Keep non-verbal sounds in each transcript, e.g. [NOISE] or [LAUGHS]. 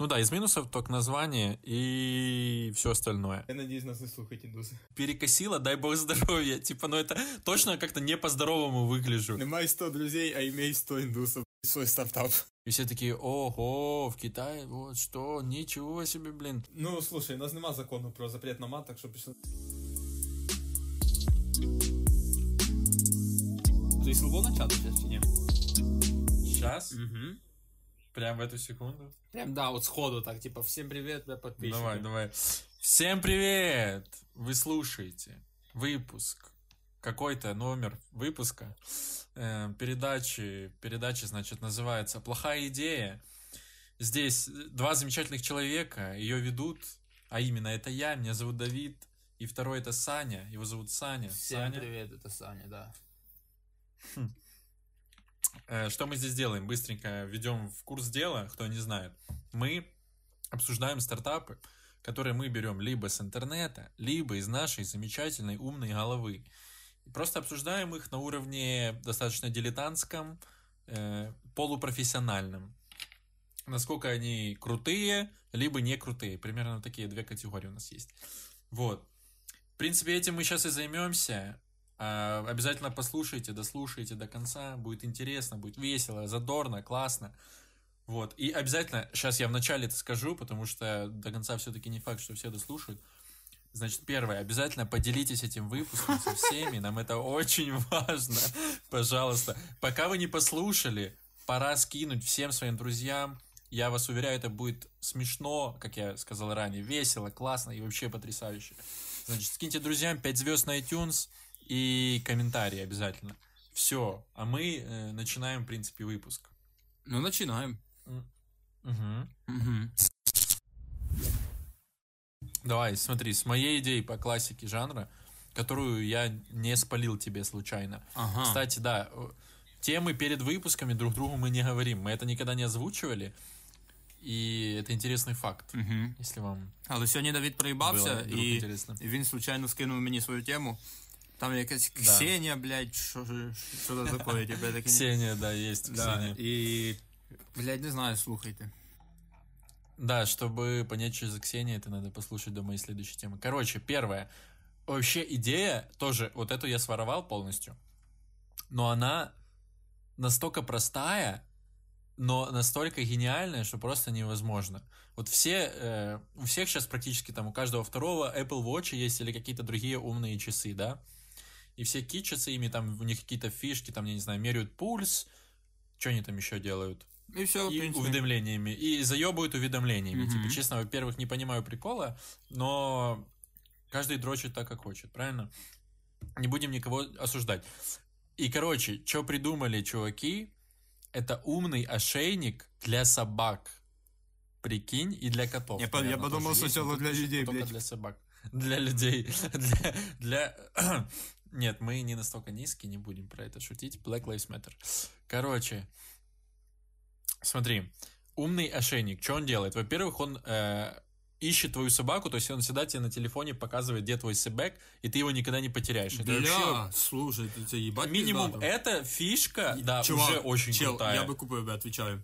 Ну да, из минусов только название и все остальное. Я надеюсь, нас не слухать индусы. Перекосило, дай бог здоровья. Типа, ну это точно как-то не по-здоровому выгляжу. Немай 100 друзей, а имей 100 индусов. Свой стартап. И все такие, ого, в Китае, вот что, ничего себе, блин. Ну, слушай, у нас нема закону про запрет на мат, так що пішли. Ти слабо начати зараз чи ні? Сейчас? Угу. Прям в эту секунду? Прям, да, от сходу так, типа, всем привет, бля, подписчики. Давай, давай. Всем привет! Вы слушаете выпуск, какой-то номер выпуска э, передачи. Передача, значит, называется «Плохая идея». Здесь два замечательных человека, ее ведут, а именно это я, меня зовут Давид, и второй это Саня, его зовут Саня. Всем Саня. привет, это Саня, да. Э, Что мы здесь делаем? Быстренько введем в курс дела, кто не знает. Мы обсуждаем стартапы, которые мы берем либо с интернета, либо из нашей замечательной умной головы. Просто обсуждаем их на уровне достаточно дилетантском, э, полупрофессиональном. Насколько они крутые, либо не крутые. Примерно такие две категории у нас есть. Вот. В принципе, этим мы сейчас и займемся. А, Обязательно послушайте, дослушайте до конца. Будет интересно, будет весело, задорно, классно. Вот. И обязательно, сейчас я вначале это скажу, потому что до конца все-таки не факт, что все дослушают. Значит, первое, обязательно поделитесь этим выпуском со всеми, нам это очень важно, пожалуйста. Пока вы не послушали, пора скинуть всем своим друзьям. Я вас уверяю, это будет смешно, как я сказал ранее, весело, классно и вообще потрясающе. Значит, скиньте друзьям 5 звезд на iTunes и комментарии обязательно. Все, а мы э, начинаем, в принципе, выпуск. Ну, начинаем. Мгм. Угу. Давай, смотри, с моей идеей по классике жанра, которую я не спалил тебе случайно. Ага. Кстати, да, э, темы перед выпусками друг другу мы не говорим. Мы это никогда не озвучивали. И это интересный факт, Угу. если вам Але сьогодні Давид было проїбався, вдруг і, интересно. і він случайно скинув мені свою тему. Там якась Да. Ксенія, блядь, що, це таке, тебе таке. Ксения, да, есть Да, Ксения. і, блядь, не знаю, слухайте. Да, чтобы понять, что за Ксения, это надо послушать до моей следующей темы. Короче, первое. Вообще идея тоже, вот эту я своровал полностью, но она настолько простая, но настолько гениальная, что просто невозможно. Вот все, э, у всех сейчас практически там, у каждого второго Apple Watch есть или какие-то другие умные часы, да? И все кичатся ими, там у них какие-то фишки, там, я не знаю, меряют пульс, что они там еще делают? І все, и уведомлениями, и заебывают уведомлениями. Мгм. Типа, честно, во-первых, не понимаю прикола, но каждый дрочит так, как хочет, правильно? Не будем никого осуждать. И, короче, что придумали чуваки, это умный ошейник для собак. Прикинь, и для котов. Я по- я подумал есть, сначала для только- людей, только блядь. для собак. [LAUGHS] Для людей. [LAUGHS] Для, для... Нет, мы не настолько низкие, не будем про это шутить. Black Lives Matter. Короче, смотри, умный ошейник, что он делает? Во-первых, он э, ищет твою собаку, то есть он всегда тебе на телефоне показывает, где твой себек, и ты его никогда не потеряешь. Это вообще Бля, слушай, ти це їбать минимум. пиздато. Эта фишка, да, Чувак, уже очень чел, крутая. я би купив би, отвечаю.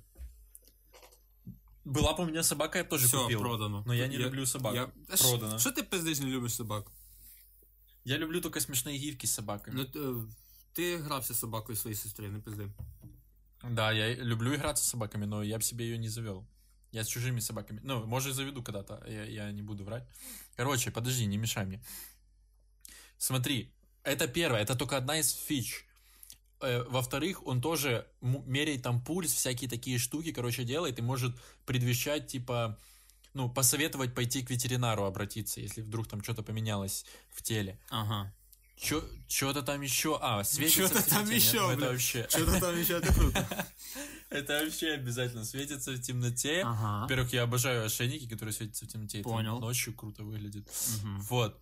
Была бы у меня собака, я бы тоже Все, купил. продано. Но я не люблю собак. Я... А Продано. Що ти пиздиш не любиш собак? Я люблю только смешные гифки с собаками. Ну, т- ти грався з собакою своєї сестри, не пизди. Да, я люблю играться с собаками, но я бы себе ее не завел. Я с чужими собаками. Ну, может, заведу когда-то. Я, я не буду врать. Короче, подожди, не мешай мне. Смотри, это первое, это только одна из фич. Э, Во-вторых, он тоже меряет там пульс, всякие такие штуки, короче, делает и может предвещать, типа, ну, посоветовать пойти к ветеринару обратиться, если вдруг там что-то поменялось в теле. Ага. Что-то там еще. А, светится в [LAUGHS] там ещё, Ну, это вообще... Що-то там ще це круто. [LAUGHS] Это вообще обязательно светится в темноте. Ага. Во-первых, я обожаю ошейники, которые светятся в темноте. Это Понял. ночью круто выглядит. Вот.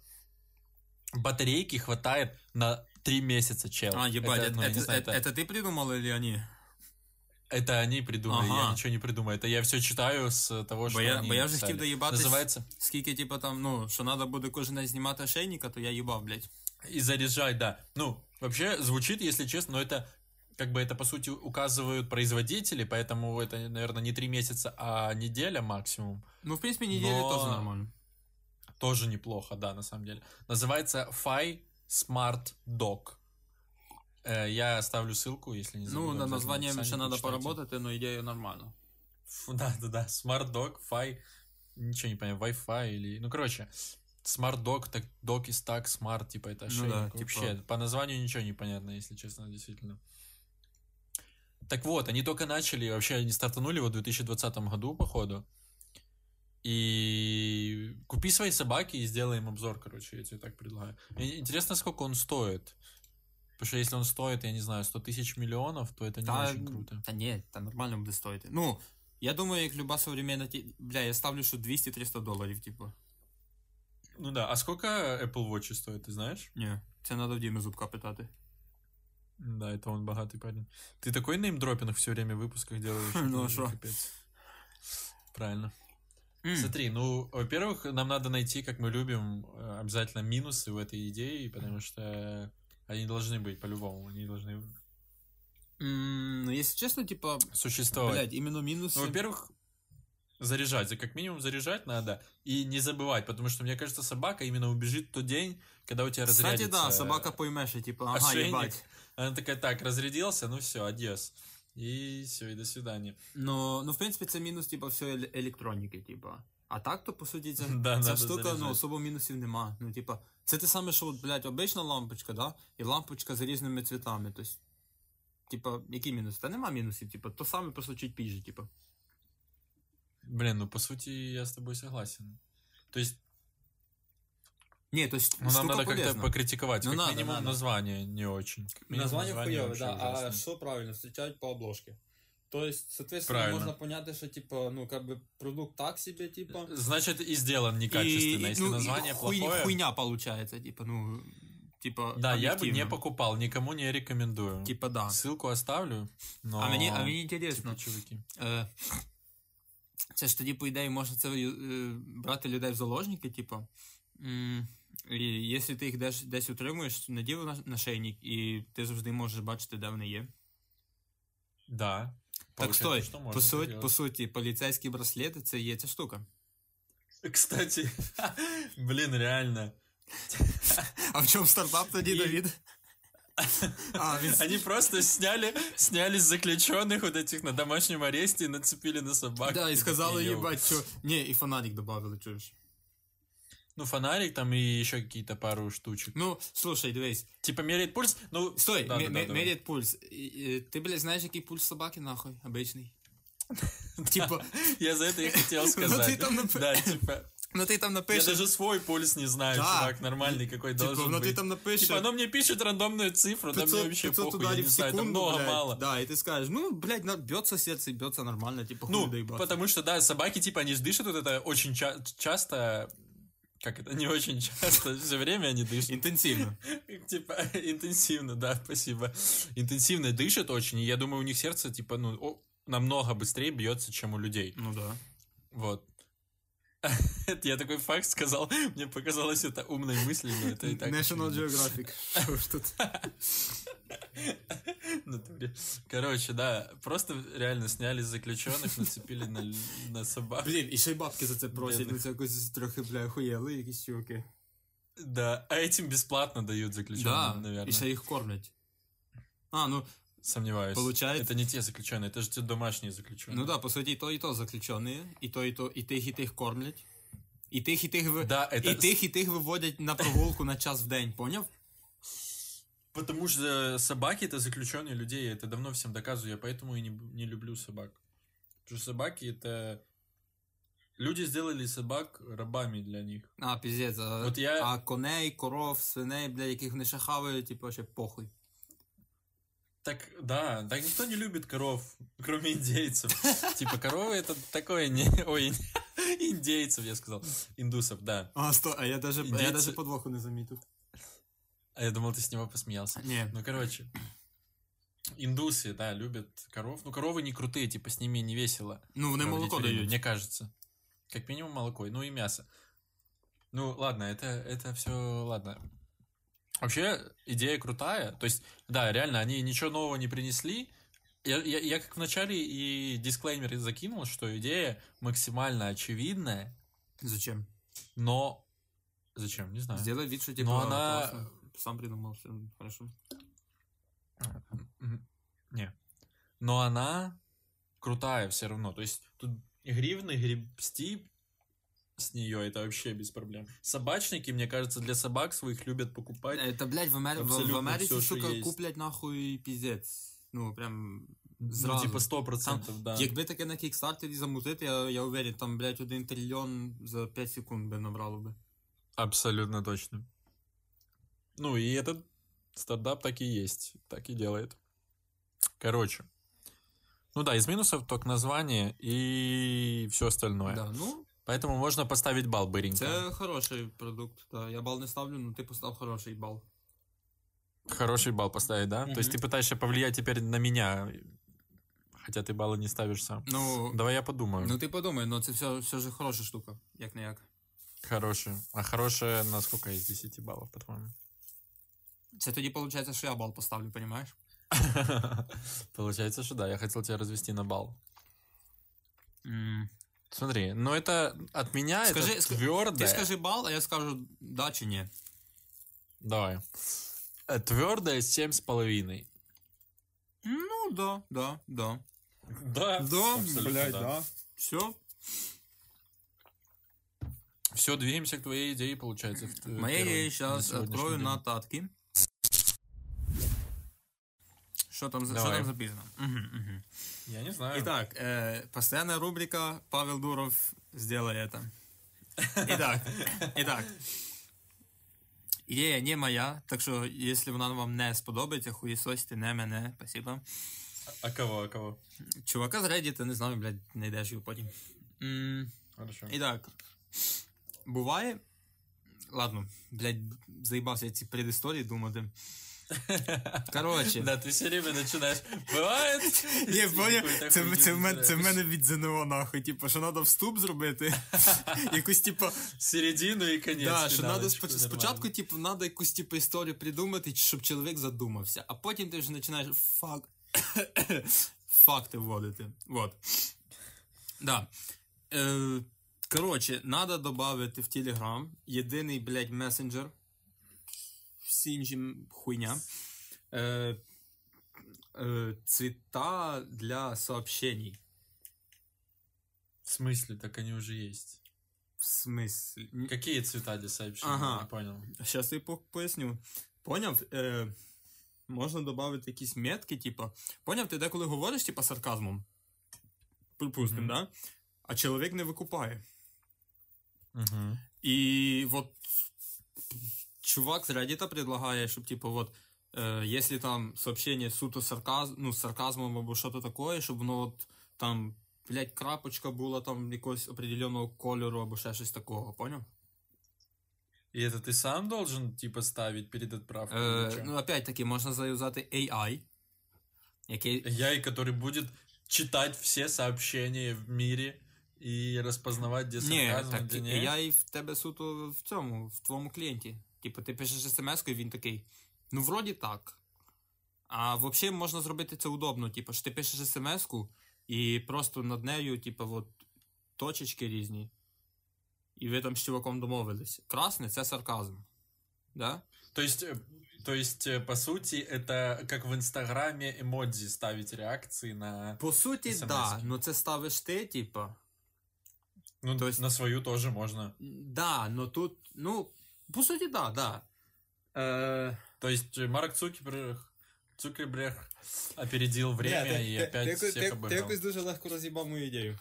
Батарейки хватает на три месяца, чел. А, ебать, это, это, ну, это, знаю, это, это, это ты придумал или они? это они придумали, Ага. я ничего не придумаю. Это я все читаю с того, что Бо я, они бо я вже написали. хотів доїбатись, Называется скільки, типа, там, ну, що треба буде кожен день знімати ошейника, то я їбав, блядь. и заряжать, да. Ну, вообще звучит, если честно, но это как бы это, по сути, указывают производители, поэтому это, наверное, не три месяца, а неделя максимум. Ну, в принципе, неделя Но- тоже нормально. Тоже неплохо, да, на самом деле. Называется Fi Smart Dock. Э, Я оставлю ссылку, если не забыл. Ну, в названием еще надо почитайте. поработать, но идея нормально. Фу, Да, да, да. Smart Dock, Fi. Ничего не понимаю, Wi-Fi или... Ну, короче, Smart Dock, так Dock is так, Smart, типа, это Ну да, типа- Вообще, по названию ничего не понятно, если честно, действительно. Так вот, они только начали, вообще они стартанули в 2020 году, походу. И купи свои собаки и сделаем обзор, короче, я тебе так предлагаю. Интересно, сколько он стоит. Потому что если он стоит, я не знаю, 100 тысяч миллионов, то это не Та, очень круто. та ні, та нормально буде стоїти. Ну, я думаю, як люба современна ті... Бля, я ставлю, що 200-300 доларів, типу. Ну да, а сколько Apple Watch стоит, ты знаешь? Ні, це треба в Діми Зубка питати. Да, это он богатый парень. Ты такой неймдропинг все время в выпусках делаешь. [LAUGHS] Ну, это шо? капец. Правильно. М. Смотри, ну, во-первых, нам надо найти, как мы любим, э, обязательно минусы в этой идее, потому что они должны быть по-любому, они должны М, Ну, якщо чесно, типа, существовать. блядь, іменно мінуси. Ну, во-первых, заряжать, за как минимум заряжать надо и не забывать, потому что, мне кажется, собака именно убежит в тот день, когда у тебя Кстати, разрядится... да, собака пойме, що, типа, ага, ошейник. їбать. Она такая, так, разрядился, ну все, адьос. И все, и до свидания. Ну, ну, в принципі, це мінус, типа, все еле- електроніки, типа. А так, то, по суті, ця, Да, [LAUGHS] ця надо штука, заряджати. ну, особо мінусів нема. Ну, типа, це те саме, що, от, блядь, обична лампочка, да? І лампочка з різними цвітами. Тобто, типа, які мінуси? Та нема мінусів, типа, то саме просто чуть пізже, типа. Блин, ну по сути я с тобой согласен. То есть, Ні, то есть, ну нам штука надо как-то полезна. покритиковать. Ну, как надо, минимум надо. название не очень. Как минимум, Название хуёвое, вообще да. А ужасное. что правильно? Встречать по обложке. То есть, соответственно, Правильно. можно понять, что, типа, ну, как бы, продукт так себе, типа. Значит, и сделан некачественно. И- Если ну, и название хуй- плохое... Хуйня получается, типа, ну, типа, Да, я бы не объективно. покупал, никому не рекомендую. Типа, да. Ссылку оставлю, но... А мені, а мені інтересно, Типа, чуваки. е, це ж тоді, по ідеї, можна це е, брати людей в заложники, типу. М, І якщо ти їх десь, десь утримуєш, наділи на, на шейник, і ти завжди можеш бачити, де вони є. Да. Так Получается, стой, что можно по, так суть, делать. по суті, поліцейські браслети це є ця штука. Кстати, [LAUGHS] блин, реально. [LAUGHS] А в чому стартап тоді, І- Давід? [LAUGHS] А, він... Они просто сняли, сняли с заключенных вот этих на домашнем аресте и нацепили на собак. Да, і Такие, сказали, «Йоу». їбать, що... Ні, і фонарик добавили, чуєш. Ну, фонарик там и еще какие-то пару штучек. Ну, слушай, дивись. Типа меряет пульс, ну... Стой, да, ме- да, да, ме- давай. меряет пульс. І- і Ти, блядь, знаєш, який пульс собаки, нахуй, обичний? [LAUGHS] Типа, Я за это и хотел [LAUGHS] Ну, сказать. ты там нап- Да, типа... ну ти там Я напишеш... даже свой пульс не знаю, Да. чувак, нормальный какой Типа, должен ну быть. ти там напишеш... Типа, оно мне пишет рандомную цифру, там мне 500, вообще 500 похуй, я ударів не в знаю, там секунду, много, блядь, мало. Да, и ты скажешь, ну, блядь, на- бьется сердце, бьется нормально, типа, хуй Ну, доебаться. потому что, да, собаки, типа, они же дышат вот это очень ча- часто, как это, не очень часто, [LAUGHS] все время они дышат. Интенсивно. [LAUGHS] Типа, интенсивно, да, спасибо. Интенсивно дышат очень, и я думаю, у них сердце, типа, ну, намного быстрее бьется, чем у людей. Ну да. Вот. [LAUGHS] Это я такой факт сказал, мне показалось это умной мыслью, но это и так. National. Geographic. Что ж тут? [LAUGHS] В натуре. Короче, да, просто реально сняли заключенных, нацепили на, л- на собак. Блін, і ще й бабки за це просять, Бідно. ну це якось трохи, бля, охуєли якісь чуваки. Да, а этим бесплатно дают заключенным, Да, наверное. і ще їх кормлять. А, ну, Сомневаюсь. Получается- Это не те заключенные, это же те домашние заключенные. ну да, по суті, і то, і то заключені, і то, і то, і тих, і тих кормлять. І тих, і тих, ви... Да, это і тих, і тих виводять на прогулку на час в день, поняв? Потому что собаки это заключенные людей, я это давно всем доказываю, я поэтому и не, не люблю собак. Потому что собаки это... Люди сделали собак рабами для них. А, піздець, а, От я- а коней, коров, свиней, бля, яких вони ще хавають, типу, ще похуй. Так, да, так никто не любит коров, кроме индейцев. [LAUGHS] Типа коровы это такое не... Ой, [LAUGHS] индейцев, я сказал. Индусов, да. А, сто, а я даже, а я Індійці- даже подвоху не замітив. А я думал, ты с него посмеялся. Ні. Ну, короче, индусы, да, любят коров. Ну, коровы не крутые, типа, с ними не весело. Ну, проводить молоко дають. Мне кажется. Как минимум молоко, ну и мясо. Ну, ладно, это, это все, ладно. Вообще, идея крутая. То есть, да, реально, они ничего нового не принесли. Я, я, я как вначале и дисклеймер закинул, что идея максимально очевидная, Зачем? но... Зачем? Не знаю. Сделай вид, что типа Но она- классно Сам придумал, все хорошо. Мгм. Не. Но она крутая все равно. То есть тут и гривны гребсти с нее это вообще без проблем. Собачники, мне кажется, для собак своих любят покупать. Это, блядь, в, Амер... в, Абсолютно в Америці, всё, що сука, є. куплять нахуй піздець. Ну, прям Ну, зразу. типа 100%, да. Якби таке на кікстартері замутити, я, я уверен, там, блядь, один трильйон за 5 секунд би набрало би. Абсолютно точно. Ну и этот стартап так и есть, так и делает. Короче. Ну да, из минусов только название и все остальное. Да, ну, Поэтому можно поставить балл быренько. це хороший продукт. Да. Я бал не ставлю, но ти постав хороший бал. Хороший балл поставить, да? То есть ты пытаешься повлиять теперь на меня, хотя ты баллы не ставишь сам. Ну, Давай я подумаю. ну ти подумай, ну це все, все ж хороша штука, як не як. Хороший. А хорошая на сколько из 10 баллов, по-твоему? Це тоді виходить, що я бал поставлю, понимаешь? [LAUGHS] Получается, что да, я хотел тебя развести на балл. М. Смотри, ну это от меня Скажи- это твердое. Ти скажи бал, а я скажу да чи ні. Давай. Твердое семь с половиной. Ну, да, да, да. Да, Да, блядь, да. Все. Все, двигаемся к твоей идее, получается. э, Моя первой я на сейчас открою день. нотатки. Що там, за- що Давай. там записано? Угу, угу. Я не знаю. Итак, э, постоянная рубрика Павел Дуров сделай это. Итак, итак. Ідея не моя, так що, якщо вона вам не сподобається, хуєсосьте не мене, спасибо. А кого, а кого? Чувака з Reddit, не знаю, блядь, знайдеш його потім. М, Хорошо. І так. Буває. Ладно, блядь, заїбався ці предісторії думати. Коротше. Да, ты все время начинаешь. Бывает. Ні, поняв, це, це, в мене, це в мене від ЗНО, нахуй. Типу, що треба вступ зробити. [LAUGHS] Якусь, типу, Середину и конец. да, що треба спочатку, типу, треба якусь типу, історію придумати, щоб чоловік задумався, а потім ти вже починаєш фак... [COUGHS] факти вводити. Вот. Да. Е, коротше, треба додати в Telegram єдиний, блядь, месенджер. Всі інші м- хуйня. Е, е, цвета для сообщений. В смысле? Так они уже есть. В смислі? Н- Какие цвета для сообщений? Ага. Не понял. Сейчас я по- поясню. Поняв? Е, можна додати якісь метки, типу. Поняв, ти деколи говориш, типу, сарказмом. Припустим, Мгм. да? А чоловік не викупає. Угу. І от чувак з Reddit предлагає, щоб, типу, от, е, якщо там сообщення суто сарказм, ну, з сарказмом або що-то таке, щоб воно от там, блядь, крапочка була там якогось определеного кольору або ще щось такого, поняв? И это ты сам должен, типа, ставить перед отправкой? или Е, чё? ну, опять-таки, можна заюзати AI, який AI, который будет читать все сообщения в мире и распознавать, где Ні, сарказм, так где не. AI в тебе суто в цьому, в твоєму клієнті. Типу, ти пишеш смс і він такий. Ну, вроді так. А взагалі можна зробити це удобно. Типу, що ти пишеш смс-ку і просто над нею, типу, от, точечки різні. І ви там з чуваком домовились. Красне це сарказм. Да? То есть, э, то есть, э, по сути, это как в Инстаграме эмодзи ставить реакции на... По суті, SMS-ки. да. Ну це ставиш ти, типу. Ну, То есть- на свою тоже можно. Да, но тут, ну, по суті, да, да. Е, То есть, э, Марк Цукерберг, Цукерберг опередил время и опять всех обыграл. дуже легко роз'їбав мою ідею.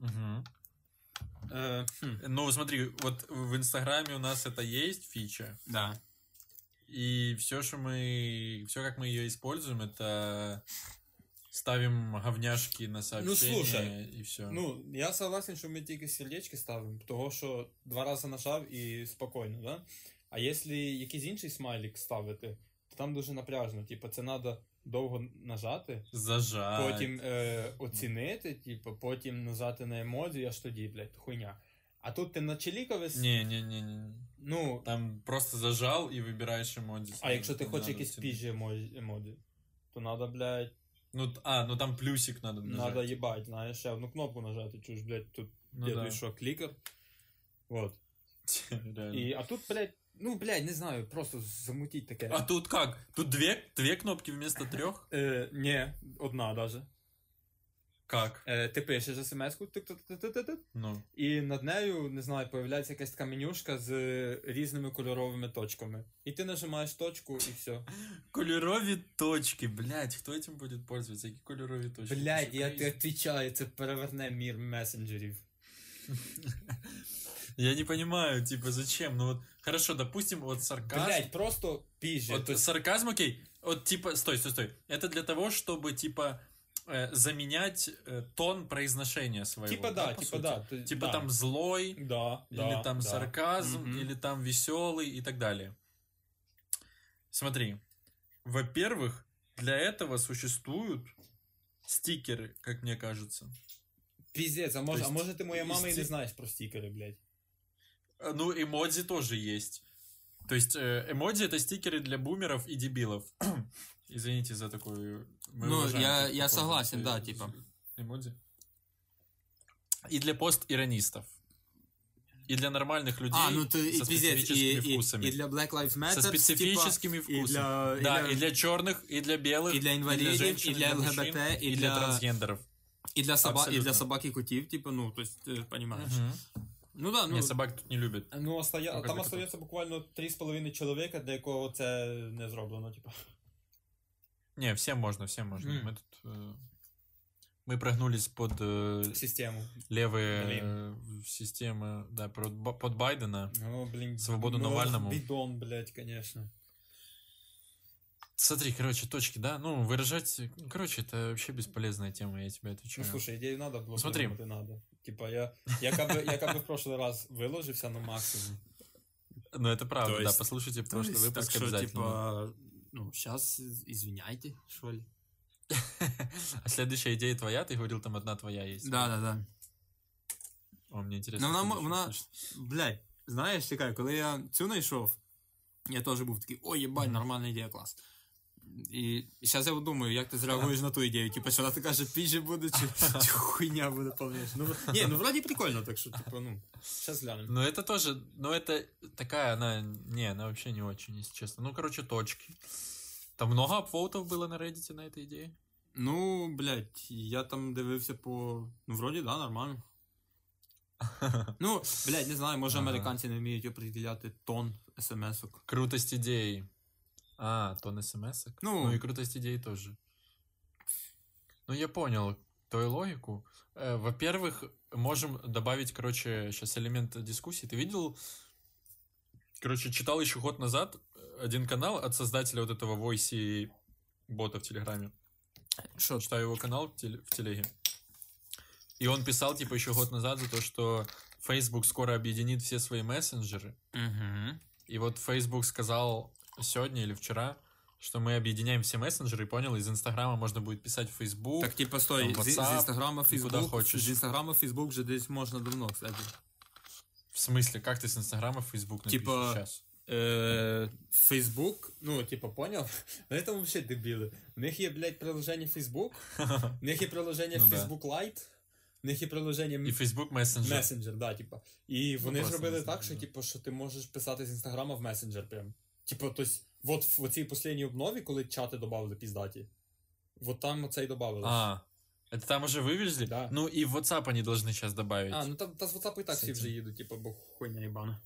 Мгм. Е, хм, Ну, смотри, вот в Инстаграме у нас это есть фича, да. и все, что мы, все, как мы ее используем, это ставим говняшки на сообщения Ну, слушай, и все. Ну, я согласен, що ми тільки сердечки ставимо, того що два рази нажав і спокійно, да? А якщо якийсь інший смайлик ставити, то там дуже напряжно. Типу, це треба довго нажати, Зажать. потім е, оцінити, типу, потім нажати на емодзі, аж тоді, блядь, хуйня. А тут ти начеліковий, Не-не-не. ну, Там просто зажал и выбираешь эмодзи. а якщо ти хочеш якісь піжі емоді, то надо, блядь, Ну, т- а, ну там плюсик надо нажать. надо їбать, знаєш, ще одну кнопку нажати, чуєш, блядь, тут Ну я да. тобі що, клікер. Вот. Реально. [LAUGHS] І, а тут, блядь, ну, блядь, не знаю, просто замутіть таке. А тут как? Тут две, две кнопки вместо трех? Е, ні, одна даже. Как? Е, ти пишеш смс-ку, тик-тик-тик-тик-тик, Ну. і над нею, не знаю, появляється якась така менюшка з різними кольоровими точками. І ти нажимаєш точку і все. Кольорові точки, блядь, хто этим будет пользоваться? Які кольорові точки? Блядь, Це я crazy. ти відповідаю, це переверне мір месенджерів. [LAUGHS] Я не понимаю, типа, зачем? Ну вот, хорошо, допустим, вот сарказм. Блядь, просто піжі. Вот То есть- сарказм, окей. Вот типа, стой, стой, стой. Это для того, чтобы типа э, заменять э, тон произношения своего. Типа да, по типа сути? да. то- Типа да. там злой, Да, да, или там да. сарказм, Мгм. или там веселый и так далее. Смотри, во-первых, для этого существуют стикеры, как мне кажется. Піздець, а може, То а есть може ти моя мама і не істі- знаєш про стікери, блядь. Э, Ну, эмодзи тоже есть. То есть э, эмодзи это стикеры для бумеров и дебилов. [COUGHS] Извините за такую... мы Ну, уважаем я- такой я подход, согласен, э, да, з- типа. Эмодзи. И для пост-иронистов. И для нормальных людей А, ну то і со піздець, і, специфическими і, вкусами. і для Black Lives Matter, со специфическими типа, вкусами. і для, і да, для, и для черных, и для белых, і для інвалідів, женщин, і для мужчин, ЛГБТ, и і для для, трансгендеров. і для, соба, і Абсолютно. для собак і котів, типу, ну, то есть, ти розумієш. Мгм. Ну да, ну, Не, собак тут не любят. ну остає, Ну, как там бы остається буквально 3,5 чоловіка, для якого це не зроблено, типу. Не, всем можно, всем можно. М. Мы тут... э, Мы прогнулись под э, Систему. левые Блин. э, системы, да, под, Ба- под Байдена. Ну, блін. Свободу ну, Навальному. Бідон, блядь, конечно. Смотри, короче, точки, да, ну, выражать, ну, короче, это вообще бесполезная тема, я тебе Ну, отвечаю. слушай, идею надо было Смотри. придумати, надо. Типа, я, я, как бы, я как бы в прошлый раз выложился на максимум. Ну, это правда, То да, есть- послушайте То прошлый есть, выпуск так что, обязательно. типа, ну, сейчас извиняйте, что ли. [LAUGHS] А следующая идея твоя, ты говорил, там одна твоя есть. Да, да, да. О, мне интересно. Ну, вона, мо- следующую вона, слышать. блядь, знаєш, чекай, коли я цю знайшов, я теж був такий, ой, єбать, Мгм. нормальна ідея, клас. І зараз я думаю, як ти зреагуєш на ту ідею. Типа, що вона така же піже буде, чи, чи хуйня буде повніше. Ну, ні, ну вроді прикольно, так що, типу, ну, зараз глянемо. Ну, это тоже, ну, это такая, она, не, она вообще не очень, если честно. Ну, короче, точки. Там много апвоутов было на Reddit на этой идее? Ну, блядь, я там дивився по. Ну, вроді, да, нормально. [LAUGHS] Ну, блядь, не знаю, може Ага. американці не вміють определяти тон смс-ок. Крутость идей. А, тон смс -ок? Ну. ну и крутость идей тоже. Ну, я понял твою логику. Э, Во-первых, можем добавить, короче, сейчас элемент дискуссии. Ты видел, короче, читал еще год назад один канал от создателя вот этого Voice бота в Телеграме. Що? Читаю его канал в, теле- в Телеге. И он писал, типа, еще год назад за то, что Facebook скоро объединит все свои мессенджеры. Угу. И вот Facebook сказал сегодня или вчера, что мы объединяем все мессенджеры, и понял, из Инстаграма можно будет писать в Facebook. Так, типа, стой, там з, з WhatsApp, інстаграма і куди Фейсбук, хочеш. з інстаграма Фейсбук вже десь можна давно, кстати. В смысле, как ты с Инстаграма в Facebook напишешь Типа, сейчас? Е, Фейсбук, ну, типа, поняв? [LAUGHS] Вони там вообще дебіли. У них є, блядь, приложення Фейсбук, [LAUGHS] у них є приложення Ну да. Facebook Lite, у них є приложення И Facebook Messenger. Messenger, да, типа. І вони просто зробили Messenger, так, що, да. типу, що ти можеш писати з інстаграма в месенджер прям. Типу, то есть, вот в оцій последній обнові, коли чати додали піздаті, вот там оцей додали. А, это там уже вывезли? Да. Ну и в WhatsApp они должны сейчас добавить. А, ну там та з WhatsApp і так З всі вже цим. їдуть, типу, бо хуйня їбана.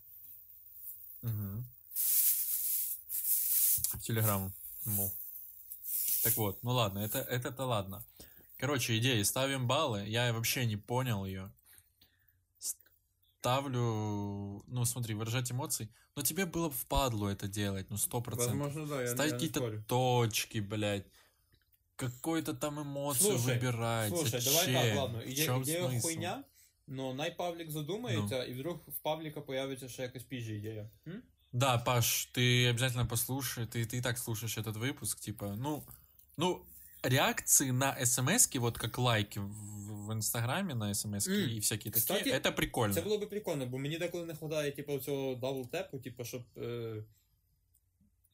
Мгм. В Телеграм. Ну. Так вот, ну ладно, это, это-то ладно. Короче, идея, ставим баллы. Я вообще не понял ее. Ставлю, ну смотри, выражать эмоции. Но тебе было бы впадло это делать, ну сто процентов. Возможно, да, я, Ставить я не какие-то спорю. точки, блядь. Какой-то там эмоцию Слушай, выбирать. Слушай, Зачем? давай так, ладно. В Іде, чём ідея смысл? хуйня, но най паблік задумається, і вдруг в пабліка появиться ще якась піжа ідея. М? Да, Паш, ты обязательно послушай. Ты, ты и так слушаешь этот выпуск, типа, ну, ну, реакции на смс вот как лайки в, в Инстаграме на смс М, и всякие кстати, такие, это прикольно. Це було би прикольно, бо мені деколи не вистачає, типу, цього double tap у, типу, щоб. Е...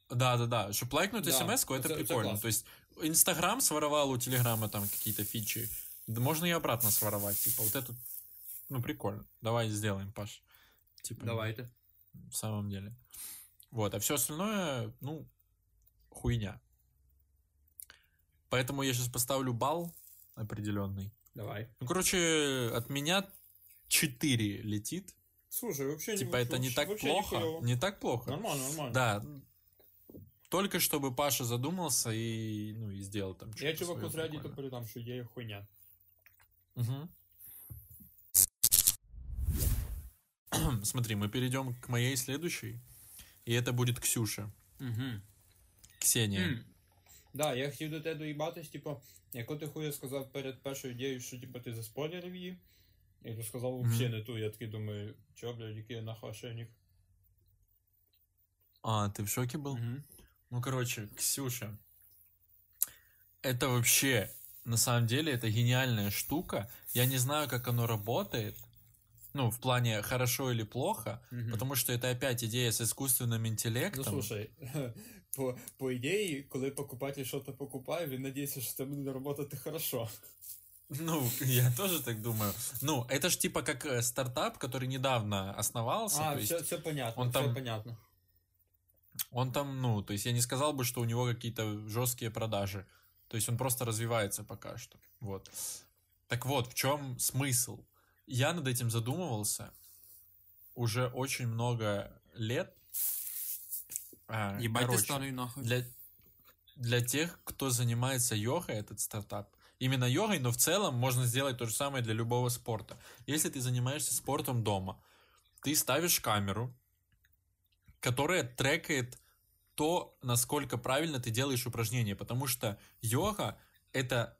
Да, да, да. Чтобы лайкнуть Да, смс это, прикольно. классно. То есть Инстаграм своровал у Телеграма там какие-то фичи. Можно и обратно своровать. Типа вот это, ну, прикольно. Давай сделаем, Паш. Типа, Давайте. в самом деле. Вот, а все остальное, ну, хуйня. Поэтому я сейчас поставлю балл определенный. Давай. Ну, короче, от меня 4 летит. Слушай, вообще Типа это не так плохо. нихуево. Не так плохо. Нормально, нормально. Да. Только чтобы Паша задумался и, ну, и сделал там Я что-то чуваку своё з Reddit передам, що є хуйня. Мгм. [CLEARS THROAT] Смотри, мы перейдем к моей следующей. И это будет Ксюша. Угу. Ксения. Да, я хотів до тебе доїбатись, типу, яко ти хуя сказав перед першою ідеєю, що типу, ти заспойлерив її, і ти сказав Мгм. взагалі не ту, я такий думаю, чо, блядь, який я нахуй ошейник. А, ты в шоке был? Угу. Ну, короче, Ксюша. Это вообще, на самом деле, это гениальная штука. Я не знаю, как оно работает. Ну, в плане хорошо или плохо. Потому что это опять идея с искусственным интеллектом. Ну слушай, [LAUGHS] по, по ідеї, коли покупатель щось покупає, він надіється, що це буде працювати хорошо. Ну, я тоже так думаю. Ну, это ж типа как э, стартап, который недавно основался. А, то есть все, все понятно, он все там- понятно. он там, ну, то есть я не сказал бы, что у него какие-то жесткие продажи. То есть он просто развивается пока что. Вот. Так вот, в чем смысл? Я над этим задумывался уже очень много лет. а, Ебать короче, старий нахуй. для, для тех, кто занимается йогой, этот стартап, именно йогой, но в целом можно сделать то же самое для любого спорта. Если ты занимаешься спортом дома, ты ставишь камеру, которая трекает то, насколько правильно ты делаешь упражнения, потому что йога это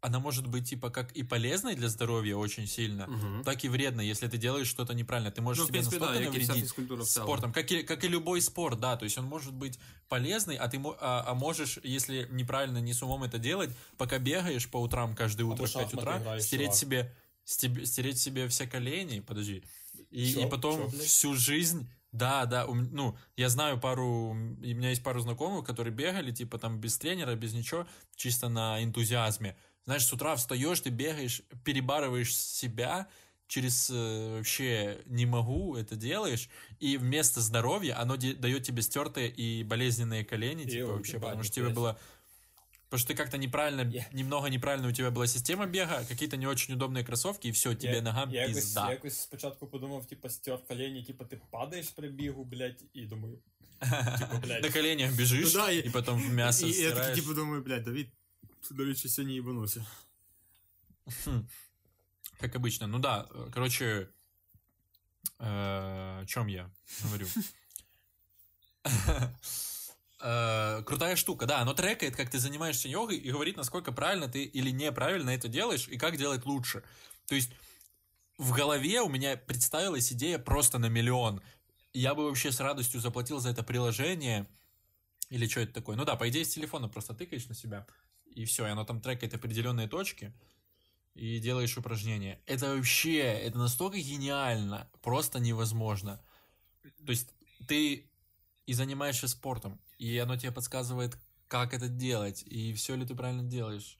она может быть типа как и полезной для здоровья очень сильно, Угу. так и вредной, если ты делаешь что-то неправильно. Ты можешь Ну, в себе принципе, да, настолько як і вся навредить фізкультура в цілому. спортом, как и, как и любой спорт, да, то есть он может быть полезный, а ты мо- а, а можешь, если неправильно, не с умом это делать, пока бегаешь по утрам каждое утро Або в 5 шахматы утра, играешь, стереть чувак. себе, стеб- стереть себе все колени, подожди, и, Чё? и потом Чё, блядь? всю жизнь, да, да, у м- ну, я знаю пару, и у меня есть пару знакомых, которые бегали, типа там без тренера, без ничего, чисто на энтузиазме. Знаешь, с утра встаешь, ты бегаешь, перебарываешь себя, через э, вообще не могу это делаешь, и вместо здоровья оно де- дает тебе стертые и болезненные колени, типа Йоу, вообще, ебать, потому что тебе нихуя было... Потому что ты как-то неправильно, Я- немного неправильно у тебя была система бега, какие-то не очень удобные кроссовки, и все, тебе я, ногам я якось, пизда. я якось спочатку подумав, типу, стер колені, типу, ти падаєш при бігу, блядь, і думаю, [LAUGHS] типу, блядь. На коленях бежишь, Ну да, и- и потом в мясо і, і я стираешь. такий, типу, думаю, блядь, Давид, Давид ще сьогодні їбанувся. Хм. Как обычно. Ну да, короче, э, о чем я говорю? Э, Крутая штука, да, оно трекает, как ты занимаешься йогой и говорит, насколько правильно ты или неправильно это делаешь и как делать лучше. То есть в голове у меня представилась идея просто на миллион. Я бы вообще с радостью заплатил за это приложение или что это такое. Ну да, по идее, с телефона просто тыкаешь на себя, и все, и оно там трекает определенные точки, и делаешь упражнения. Это вообще, это настолько гениально, просто невозможно. То есть ты и занимаешься спортом, и оно тебе подсказывает, как это делать, и все ли ты правильно делаешь.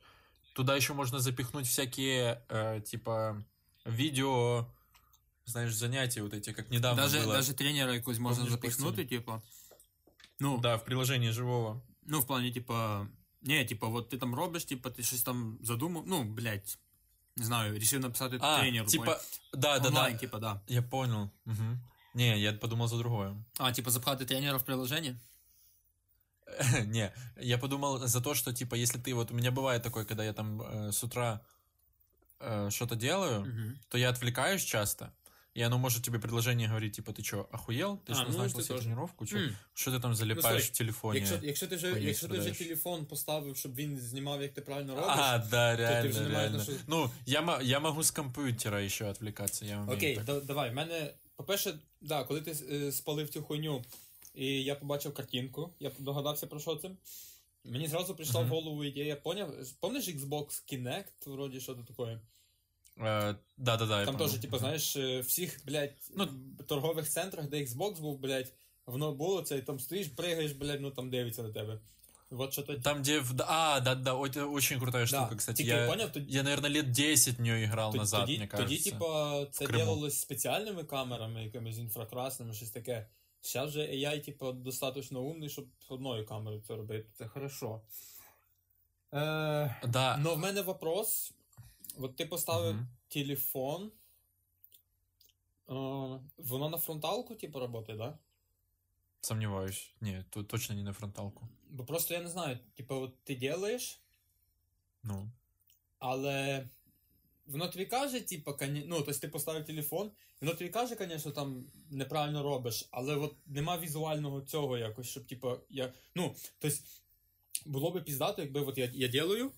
Туда еще можно запихнуть всякие, э, типа, видео, знаешь, занятия вот эти, как недавно Даже, было. даже тренера якось можна Помниш, запихнути, типу. Ну, Да, в приложении живого. ну, в плані, типа, не, типа, от ти там робиш, типа, ти щось там задумав, ну, блядь, не знаю, рішив написати А, тренеру. типа, да, да, онлайн, да. типа, да. Я понял. Мгм. Не, я подумал за другое. А, типа, запхати тренера в приложение? [LAUGHS] Не, я подумал за то, что, типа, если ты, вот у меня бывает такое, когда я там э, с утра э, что-то делаю, Угу. то я отвлекаюсь часто, и оно может тебе предложение говорить, типа, ты что, охуел? Ты А, что, ну, назначил это себе тоже. тренировку? Чё, М. Что ты там залипаешь смотри, в телефоне? Якщо, якщо ти вже, Хуйню якщо ти вже страдаєш. телефон поставив, щоб він знімав, як ти правильно робиш, А, да, реально, вже не маєш реально. на що- Ну, я, мо- я могу с компьютера еще отвлекаться, я умею Окей, так. да, давай. В мене, по-перше, да, коли ти е, спалив цю хуйню, і я побачив картинку, я догадався про що це. Мені зразу прийшла в Мгм. голову ідея, поняв? Помниш Xbox Kinect, вроді що то таке? Э, Да-да-да, Там теж, типу, знаєш, е, всіх, блядь, Ну- торгових центрах, де Xbox був, блядь, воно було це, і там стоїш, пригаєш, блядь, ну там дивиться на тебе. Вот що то. Там, где... в- А, да-да, очень крутая штука, Да. кстати. Тільки, Я, поняв, тоді, я, наверное, лет 10 в нее играл тоді, назад, тоді, мне кажется. тоді, типа, це делалось спеціальними камерами, якимись інфракрасними, щось таке. Зараз же AI, типа, достатньо умний, щоб одною камерою це робити. Це хорошо. Е, Да. Но в мене вопрос. От ти поставив Мгм. телефон. Воно на фронталку, типу, працює, да? Сомневаюсь. Не, тут точно не на фронталку. Бо просто я не знаю, типу, от ти делаєш, Ну. але воно тобі каже, типу, коні... ну, тобто ти поставив телефон, воно тобі каже, звісно, там неправильно робиш, але от нема візуального цього якось, щоб, типу, я. Ну, тобто, було би піздато, якби от я, я делаю.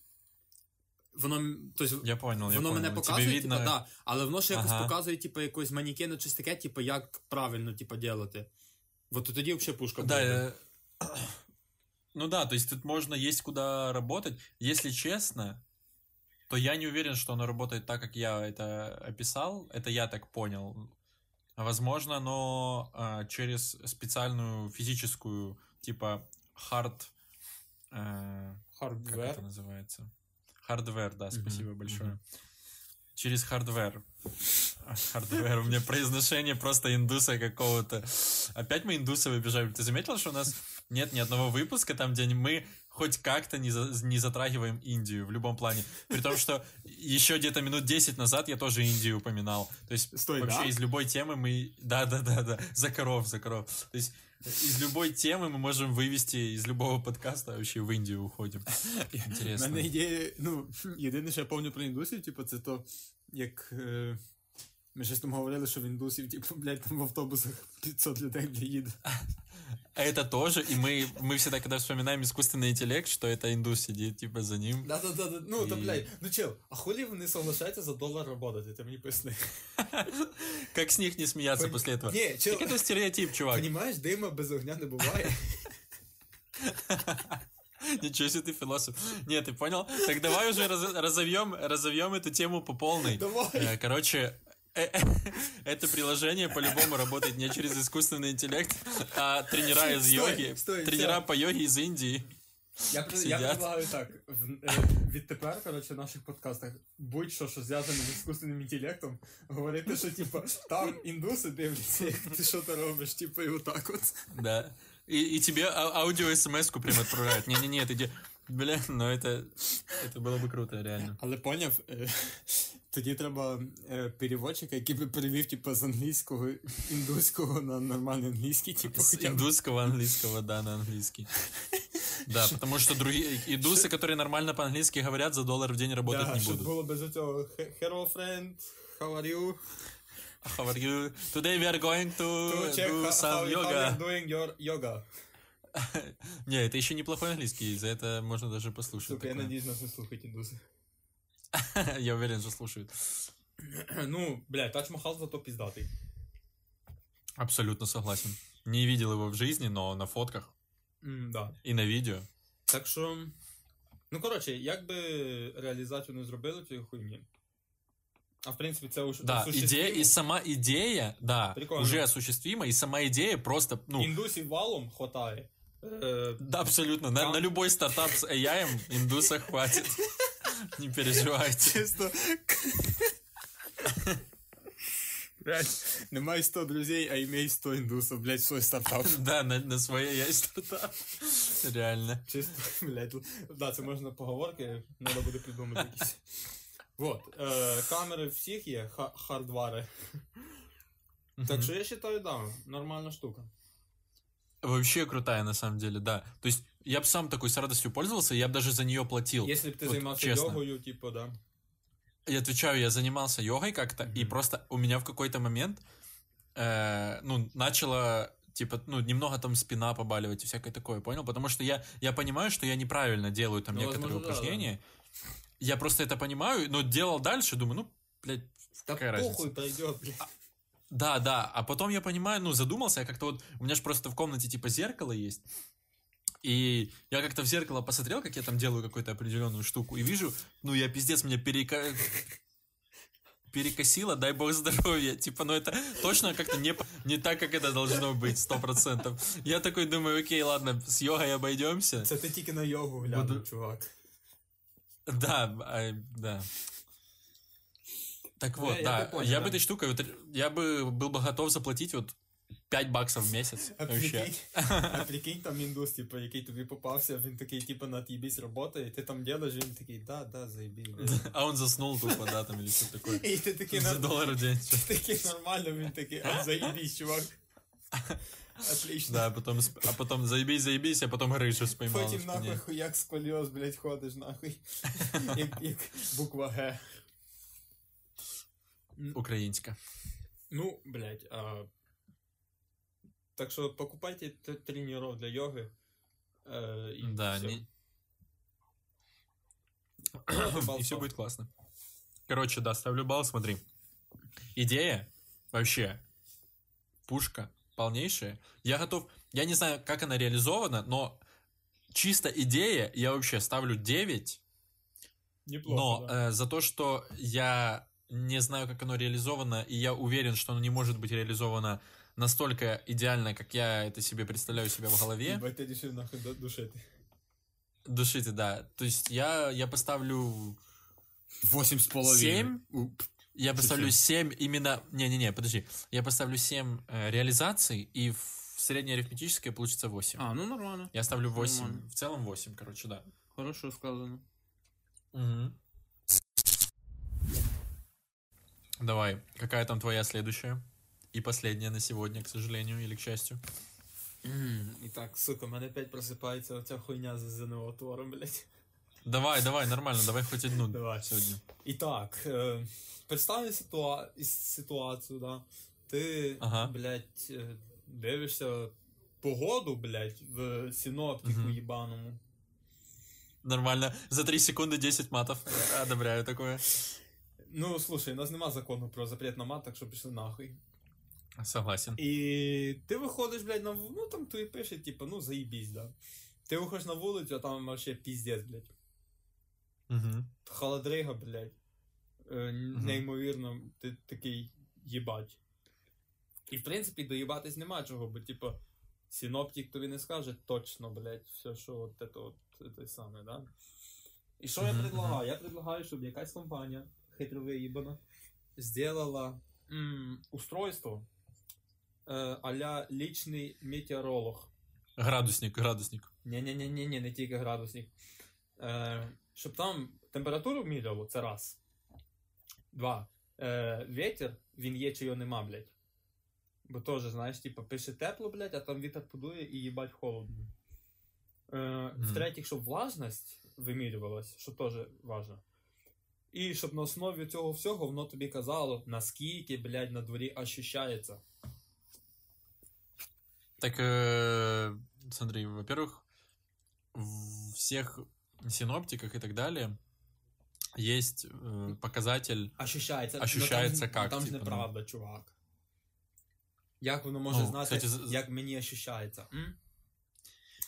Воно, м- тобто, Я понял, я Воно понял. мене Тебе показує, видно... типа, да, але воно ще якось Ага. показує, типу, якось манікену чи таке, типу, як правильно, типу, делати. Вот тоді взагалі пушка Да, буде. э, [CLEARS THROAT] ну да, то есть тут можно есть куда работать. Если честно, то я не уверен, что оно работает так, как я это описал. Это я так понял. Возможно, оно а, через специальную физическую, типа, хард... э, как Хардвер. это называется? Hardware, да, спасибо большое. мгм. Через hardware. Хардвер. У меня произношение просто индуса какого-то. Опять мы индуса выбежаем. Ты заметил, что у нас нет ни одного выпуска там, где мы хоть как-то не, за- не затрагиваем Индию в любом плане. При том, что еще где-то минут 10 назад я тоже Индию упоминал. То есть Стой, вообще да? из любой темы мы... Да-да-да-да. За коров, за коров. То есть из любой темы мы можем вывести из любого подкаста вообще в Индию уходим. У Интересно. [LAUGHS] мене ідея, ну, єдине, що я пам'ятаю про індусів, типу, це то, як е, ми щось там говорили, що в індусів, типу, блядь, там в автобусах 500 людей бля, їде. [LAUGHS] А это тоже, и мы, мы всегда, когда вспоминаем искусственный интеллект, что это индус сидит, типа, за ним. Да, да, да, да. Ну, то, І- блядь, ну чел, а хулі вони соглашаються за долар работати, ти мені поясни. [LAUGHS] Как с них не смеяться Пон- после этого? Ні, чел, Так это стереотип, чувак. Понімаєш, дима без огня не буває. [LAUGHS] Ничего себе ты философ. Нет, ты понял? Так давай уже раз- разовьем, разовьем эту тему по полной. Давай. Э, Короче, э, э, это приложение по-любому работает не через искусственный интеллект, а тренера из Стой, йоги. стой, Тренера всё. по йоге из Индии. Я, при- я Сидять. предлагаю так. В, е, відтепер, коротше, в наших подкастах будь-що, що зв'язане з искусственним інтелектом, говорити, що типа там індуси дивляться, як ти що ти робиш, типу, і отак от. Да. И, и тебе а- аудио смс-ку прям отправляют. Не-не-не, ты где... Бля, ну это, это было бы круто, реально. Але поняв, е, тоді треба е, переводчика, який би перевів, типу, з англійського індуського на нормальний англійський, типу, С хоча б. индусского английского, да, на английский. Да, потому что другие индусы, которые нормально по-английски говорят, за доллар в день работать Да, не щоб будут. було без цього hello friend, how are you? How are you? Today we are going to, To check do how, some how, how yoga. you're doing your yoga. [LAUGHS] Не, это еще неплохой английский, за это можно даже послушать. Сука, я такое. надіюсь, нас не слухають індуси. [LAUGHS] Я уверен, что слушают. [CLEARS THROAT] Ну, бля, Тадж Махал зато піздатий. Абсолютно согласен. Не видел его в жизни, но на фотках М, да. и на видео. Так що. Ну, коротше, як би реалізацію не зробили цієї хуйні. А в принципі, це уж Да, идея, и сама идея, да, Прикольно. уже осуществима, и сама идея просто, ну, Індусів валом хватає. Е, Да, абсолютно. На, Там- на любой стартап с AI индуса хватит. [LAUGHS] Не переживайте. Чисто. Блять, немає 100 друзей, а імей 100 індусів, блять, свой стартап. Да, на, на своей я и стартап. Реально. Чисто, блядь, да, це можна поговорки, треба буде придумати якісь. Вот, е, камери всіх є, ха- хардвари. Так що я вважаю, да, нормальна штука. Вообще крутая, на самом деле, да. То есть я бы сам такой с радостью пользовался, я бы даже за нее платил. Якщо б ти Вот займався чесно. йогою, типу, да. Я отвечаю, я занимался йогой как-то, и Мгм. просто у меня в какой-то момент, э, ну, начала, типа, ну, немного там спина побаливать и всякое такое, понял? Потому что я, я понимаю, что я неправильно делаю там Ну, некоторые возможно, да, упражнения. Я просто это понимаю, но делал дальше, думаю, ну, блядь, Та какая разница? похуй пройдет, блядь. Да, да, а потом я понимаю, ну, задумался, я как-то вот, у меня же просто в комнате, типа, зеркало есть, И я как-то в зеркало посмотрел, как я там делаю какую-то определенную штуку, и вижу, ну, я пиздец, меня перека... перекосило, дай бог здоровья. Типа, ну это точно как-то не, не так, как это должно быть, сто процентов. Я такой думаю, окей, ладно, с йогой обойдемся. Це ти тільки на йогу глянув, Буду- чувак. Да, а, да. Так вот, Я- я да, бы понял, я да. бы этой штукой, вот, я бы был бы готов заплатить вот 5 баксов в месяц. А Вообще. прикинь, [LAUGHS] а прикинь там індус, типу, який тобі попався, він такий, типу, на тібісь робота, і ти там делаєш, і він такий, да, да, заєбісь. блядь». А он заснул тупо, да, там или что такое. І ти такий, За нар- доллар в день. [LAUGHS] ти такий нормально, він такий, а заєбісь, чувак. Отлично. Да, а потом, сп- а потом заебись, заебись, а потом грыжу споймал. на Потім спине. нахуй хуяк сколіоз, блядь, ходиш нахуй. [LAUGHS] Як, як буква Г. Украинска. Ну, блядь, а... так що покупайте тренеров для йоги. Е, і Да, [CLEARS THROAT] [CLEARS THROAT] всё. не- и все будет классно. Короче, да, ставлю балл, смотри. Идея вообще пушка полнейшая. Я готов, я не знаю, как она реализована, но чисто идея я вообще ставлю 9, Неплохо, но да. э, за то, что я не знаю, как оно реализовано, и я уверен, что оно не может быть реализовано настолько идеально, как я это себе представляю себе в голове. Нахуй. Душите, да. То есть я, я поставлю Восемь с половиной. Семь? Я поставлю. 7 именно... Не-не-не, подожди. Я поставлю 7 э, реализаций, и в среднеарифметическое получится 8. А, ну нормально. Я ставлю 8. Нормально. В целом 8, короче, да. Хорошо сказано. Давай, какая там твоя следующая? И последняя на сегодня, к сожалению, или к счастью. І так, сука, в мене опять просипається оця хуйня з ЗНО твором, блядь. Давай, давай, нормально, давай хоть одну Давай. сегодня. І так, е, представь ситуа- із- ситуацію, да. Ти, Ага. блядь, е, дивишся погоду, блядь, в синоптику Мгм. їбаному. Нормально. За 3 секунды 10 матов. Одобряю такое. Ну, слушай, у нас нема закону про запрет на мат, так що пішли нахуй. Согласен. І ти виходиш, блядь, на ну там тобі пише, типу, ну заїбісь, да. Ти виходиш на вулицю, а там вообще піздець, блядь. Мгм. Холодрига, блядь. Е, Неймовірно, ти такий їбать. І в принципі доїбатись нема чого, бо типу, синоптик тобі не скаже точно, блядь, все, що от це от те саме, да? І що я предлагаю? Я предлагаю, щоб якась компанія хитро виїбана зробила м, устройство а-ля лічний метеоролог. Градусник, градусник. Ні-ні-ні, не тільки градусник. Е, щоб там температуру міряло, це раз. Два. Е, вітер, він є чи його нема, блядь. Бо теж, знаєш, типу, пише тепло, блядь, а там вітер подує і їбать холодно. Е, В-третіх, щоб влажність вимірювалась, що теж важно. І щоб на основі цього всього воно тобі казало, наскільки, блядь, на дворі ощущається. Так, э, смотри, во-первых, в всех синоптиках и так далее есть э, показатель. Ощущається. Ощущається ну, там, як, Там ж типу, ну. неправда, чувак. Як воно може Ну, знати, кстати, з- як мені ощущається? М?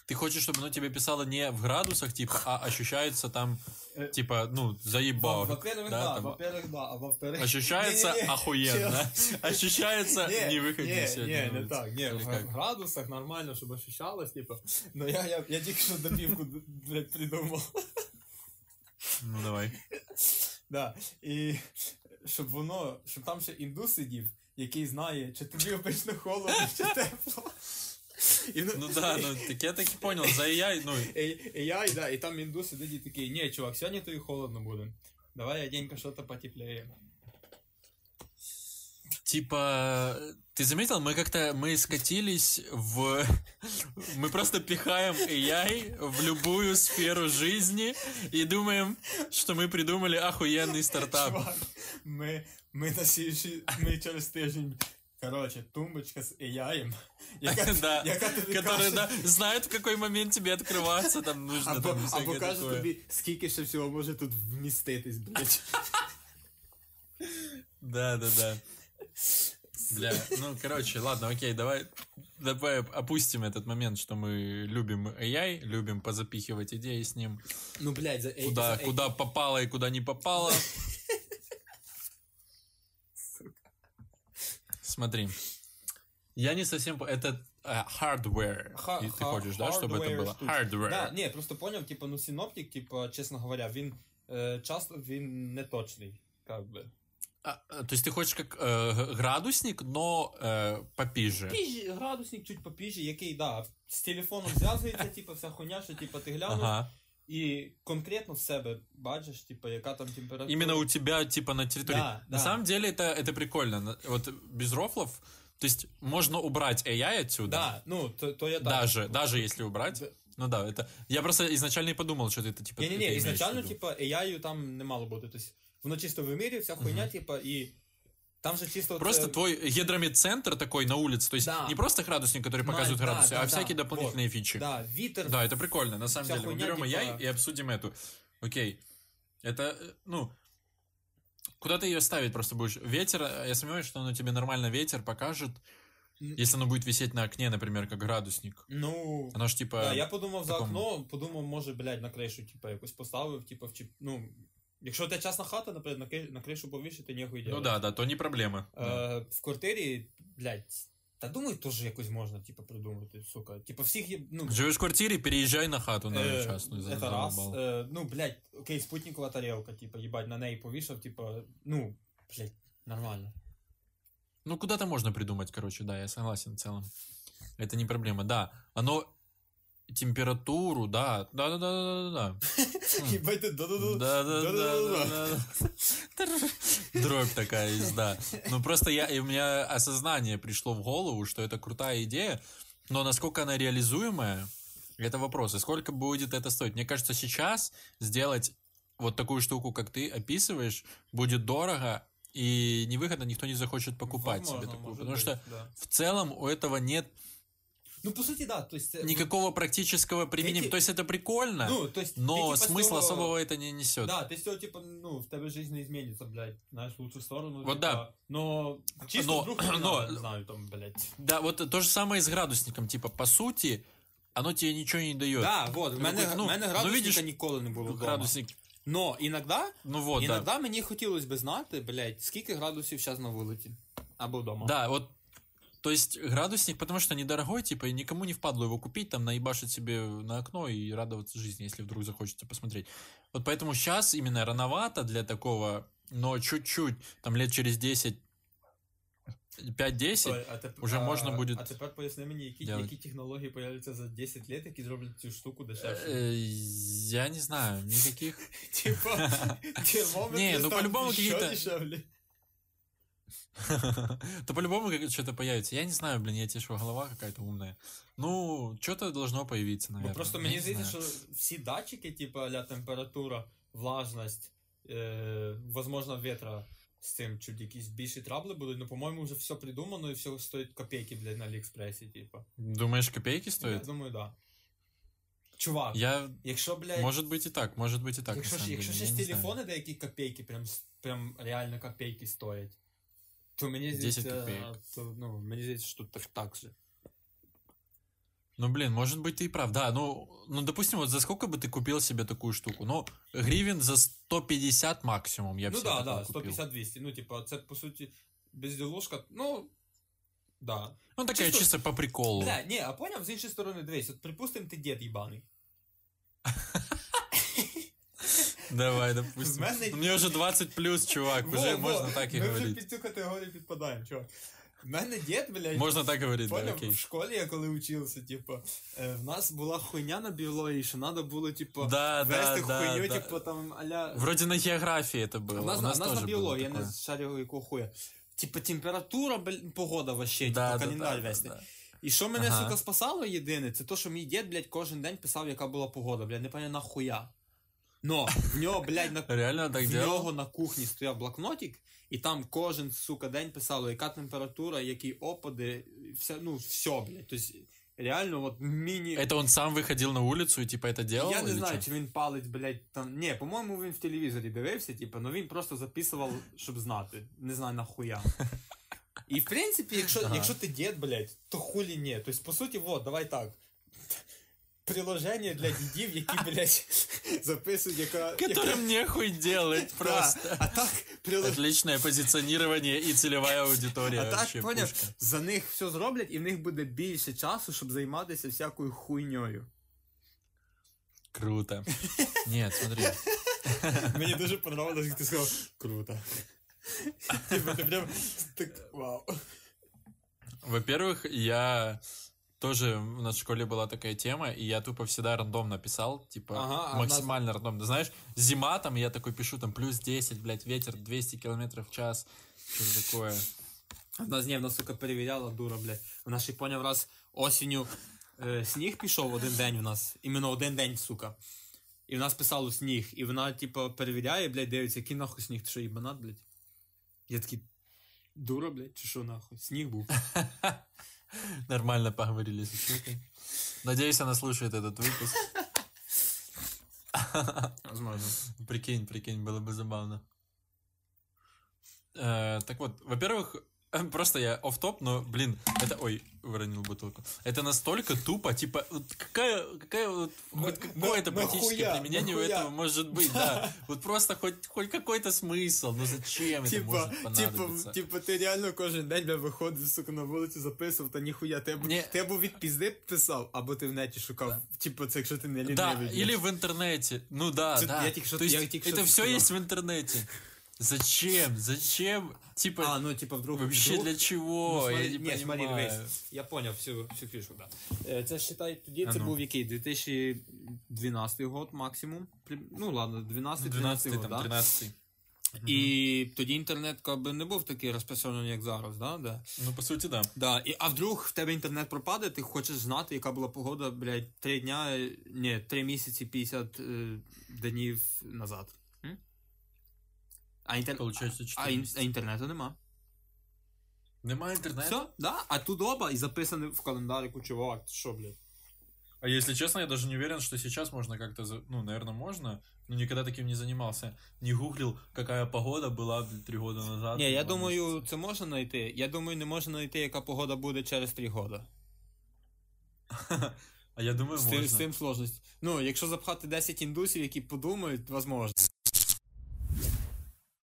Ты хочешь, чтобы оно тебе писало не в градусах, типа, а ощущается там, Э, типа, ну, Во- заебал. Во-первых, да, да, там. во-первых, да, а во-вторых... Ощущается Не-не-не, охуенно. чел. Ощущается Не, не выходи не, сегодня не, на не улицу. так, не, Или в как? градусах нормально, щоб ощущалось, типа. Но я, я, я тільки що добівку, блядь, придумав. Ну, давай. Да. І щоб воно, щоб там ще індус сидів, який знає, чи тобі обично холодно, чи тепло. І, воно- Ну да, ну, так я так и понял, за AI, ну, І, і я, і, да, і там індус сидить і такий, ні, чувак, сьогодні тобі холодно буде. Давай оденька що-то потеплее. Типа, ты заметил, мы как-то, мы скатились в... Мы просто пихаем AI в любую сферу жизни и думаем, что мы придумали охуенный стартап. Чувак, ми, ми на сільші, ми через тиждень. Короче, тумбочка з AI, [LAUGHS] яка, Да, яка тобі который каже, да, знает, в какой момент тебе открываться, там нужно або, там всякое або каже такое. тобі, скільки ще всього може тут вміститись, блядь. [LAUGHS] Да, да, да. Бля, ну, короче, ладно, окей, давай Давай опустим этот момент, что мы любим AI, любим позапихивать идеи с ним. Ну, блядь, за эй- Куда, за эй- куда попало и куда не попало. [LAUGHS] Смотри. Я не совсем... по- Это э, hardware. Ха- И Ты ха- хочешь, да, чтобы это hardware было? штука. Hardware. Да, ні, просто поняв, типу, ну синоптик, типу, чесно говоря, він е, часто він не точний, как би. А, а, то есть ты хочешь как э, г- градусник, но э, попиже. Піжі, градусник чуть попіжі, який, да, з телефоном зв'язується, типу, [LAUGHS] вся хуйня, що типу, ти глянув, Ага. і конкретно в себе бачиш, типу, яка там температура. Именно у тебя, типа, на территории. Да, на да. самом деле это, это прикольно. На- Вот без рофлов, то есть можно убрать AI отсюда. Да, ну, то, то я так. Даже, даже если убрать. Да. Ну да, это... Я просто изначально и подумал, что это типа... Ні, ні, ты ні, имеешь в ізначально, виду. типу, AI там не мало бути. Тобто, воно чисто вимірює, вся хуйня, Мгм. типу, і там же чисто Просто це... твой гидрометцентр такой на улице, то есть Да. не просто градусник, который показывает да, градусы, да, а да, всякие дополнительные фичи. Да. Да, вітер, это прикольно, на самом деле. хуйня, Уберем типа- AI и обсудим эту. Окей. Это, э, ну, куда ты ее ставить просто будешь? Ветер, э, я сомневаюсь, что оно тебе нормально ветер покажет, если оно будет висеть на окне, например, как градусник. ну... Оно ж типа... Да, я подумав за такому- окно, подумав, може, блядь, на кришу, типу, якось поставив, типу, вчіп... ну, якщо у тебе частна хата, наприклад, на, ки- на кришу повішити, ніхуй Ну делать. да, да, то не проблема. Да. Е, в квартирі, блядь, та думаю, теж якось можна, типу, придумати, сука. Типу, всіх є, ну, Живешь в квартире, переезжай на хату на Е, частную. за- Это раз. задолбал. Е, ну, блядь, окей, спутникова тарелка, типа, їбать, на неї повішав, типа, ну, блядь, нормально. Ну, куда-то можно придумать, короче, да, я согласен в целом. Это не проблема, да. Оно температуру, да, да, да, [LAUGHS] да, да, да, ти да-да-да. да, да, да, Да-да-да. да, да. Дробь такая есть, да. Ну просто я, и у меня осознание пришло в голову, что это крутая идея, но насколько она реализуемая, это вопрос. И сколько будет это стоить? Мне кажется, сейчас сделать вот такую штуку, как ты описываешь, будет дорого и невыгодно, никто не захочет покупать себе Возможно, такую. може Потому бути, что да. в целом у этого нет Ну, по суті, да, то есть... це- никакого практического применения. Эти- То есть это прикольно, Ну, то есть, но ти, типа, смысла з цього- особого это не несет. Да, ти з цього, типа, ну, в тебе жизнь не зміниться, блядь, знаєш, в лучшу сторону. Вот типа, да. Но чисто [CLEARS THROAT] Но- вдруг не но- надо, не знаю, там, блядь. Да, вот то же самое и с градусником. Типа, по сути, оно тебе ничего не дает. Да, вот, в мене, ну, в мене ну, градусника видиш, ніколи не було вдома. Градусник. Но іногда, Ну вот, да. іногда мені хотілося б знати, блядь, скільки градусів зараз на вулиці. Або вдома. Да, вот. То есть градусник, потому что недорогой, типа, и никому не впадло его купить, там, наебашить себе на окно и радоваться жизни, если вдруг захочется посмотреть. Вот поэтому сейчас именно рановато для такого, но чуть-чуть, там, лет через 10, 5-10, Стой, а теп- уже а, можна буде А тепер поясни мені, які, делать. які технології появляться за 10 лет, які зроблять цю штуку дешевше. э, я не знаю, никаких. [LAUGHS] Типа, термометри [LAUGHS] Не, ну, стануть по-любому ще какие-то- дешевле. [LAUGHS] То по-любому как что-то появится. Я не знаю, блин, я тебе что, голова какая-то умная. Ну, что-то должно появиться, Бо наверное. просто Я мені не здається, знаю. що всі датчики, типу, аля температура, влажність, е, возможно, ветра з цим чуть якісь більші трабли будуть, ну, по-моєму, вже все придумано і все стоїть копейки, блядь, на Аліекспресі, типу. Думаешь, копейки Я стоит? думаю, да. Чувак, Я... якщо, блядь, Может быть и так, может быть и так, якщо, на ж, самом якщо деле, ще я з не знаю. телефони деякі копейки, прям, с- прям реально копейки стоять, то мені 10 здається, копеек. то, ну, мені здається, що тут так, так же. Ну, блин, может быть, ты и прав. Да, ну, ну, допустим, вот за сколько бы ты купил себе такую штуку? Ну, гривен за 150 максимум я бы Ну себе да, такую да, купил. 150-200. Ну, типа, це по суті безділушка. Ну, да. Ну, такая Чисто- чисто, по приколу. Бля, ні, а поняв, з іншої сторони, дивись, от припустим, ти дід їбаний. [LAUGHS] Давай, допустим. В мене- Мне уже 20 плюс, чувак, уже Во, во, можно так и Ми вже говорить. під цю категорію підпадаємо, чувак. В мене дід, блядь, Можно так говорить, да, Поняв, окей. в школі я коли учився, типу, е, в нас була хуйня на біології, що треба було, типу, Да, да, вести да, хуйню, да. типу, там, аля... Вроде на географии это было. У нас, У нас у нас тоже на было біології, я такое. не шарю якого хуя. Типа температура, блін, погода вообще, Да, типу, да, календар да, да, вести. да. І що мене, Ага. сука, спасало єдине, це то, що мій дід, блядь, кожен день писав, яка була погода, блядь, не пам'ятаю нахуя. Но в нього, блядь, на, Реально так в делал? нього на кухні стояв блокнотик, і там кожен, сука, день писало, яка температура, які опади, все, ну, все, блядь. Тобто, реально, от міні... Это он сам выходил на улицу и типа это делал? Я не или знаю, чё? чи він палить, блядь, там. Ні, по-моєму, він в телевізорі дивився, типу, ну він просто записував, щоб знати. Не знаю нахуя. І в принципі, якщо, Ага. якщо ти дід, блядь, то хулі ні. Тобто, по суті, вот, давай так. Приложення для дідів, які, блядь, [LAUGHS] записують, яка. яка... Которым нехуй делать [LAUGHS] Да, просто. А так, прилож... Отличное позиционирование и целевая [LAUGHS] аудитория. а так вообще поняв, пушка. за них все зроблять, і в них буде більше часу, щоб займатися всякою хуйньою. Круто. Нет, смотри. Мені дуже понравилось, як ти сказав круто. Типа, ти прям так, вау. Во-первых, я тоже у нас в школе была такая тема, и я тупо всегда рандомно писал, типа Ага, а у нас- максимально рандомно. Знаешь, зима там, и я такой пишу там плюс 10, блядь, ветер 200 километров в час, что такое. Одна з вона, сука, перевіряла, дура, блядь. Вона ще й поняв раз осінню е, сніг пішов один день у нас. Іменно один день, сука. І в нас писало сніг. І вона, типу, перевіряє, блядь, дивиться, який нахуй сніг, ти що їбанат, блядь. Я такий, дура, блядь, чи що нахуй? Сніг був. [LAUGHS] [LAUGHS] Нормально поговорили с училкой. Надеюсь, она слушает этот выпуск. [LAUGHS] Возможно. Прикинь, прикинь, было бы забавно. Э, так вот, во-первых, [LAUGHS] просто я оф топ но, блин, это... Ой, выронил бутылку. Это настолько тупо, типа, вот какая, какая вот, хоть на- какое-то практическое нахуя, применение у нахуя? этого может быть, да. Вот просто хоть, хоть какой-то смысл, ну зачем это Типа, может типа, понадобиться? типа, ти реально кожен день бля, виходив, сука, на вулицю записував, та ніхуя, ти або, Ні. ти або від пізди писав, або ти в неті шукав, типу, це якщо ти не лінивий. Да, блядь. или в интернете. Ну да, Це да. я тільки що- То есть я тільки що это це все сказав. есть в интернете. Зачем? Зачем? Типа, А, ну, типа, вдруг... вообще вдруг... для чего? Ну, я смотри, не ні, смотри, дивись. Я поняв всю, всю фішку, да. Е, Це считай, тоді А це ну. був який? 2012 год максимум. Ну ладно, 12 12 год, там, да? 13 І тоді інтернет якби не був такий розпространений, як зараз, да? да. Ну, по сути, да. Да, і, а вдруг в тебе інтернет пропаде, ти хочеш знати, яка була погода, блядь, 3 дня, е, ні, 3 місяці 50 е, днів назад. М? А, інтер... Получается, а, 4 ін... а інтернету нема. Нема интернета? Все, да? А тут оба і записаний в календарику, чувак, ти що, блядь? А если честно, я даже не уверен, что сейчас можно как-то... за- Ну, наверное, можно, но никогда таким не занимался. Не гуглил, какая погода была блин, три года назад. Ні, я два думаю, месяца. це можна знайти. Я думаю, не можна знайти, яка погода буде через 3 роки. [LAUGHS] А я думаю, З можно. тим, з тим сложність. Ну, якщо запхати 10 індусів, які подумають, возможно.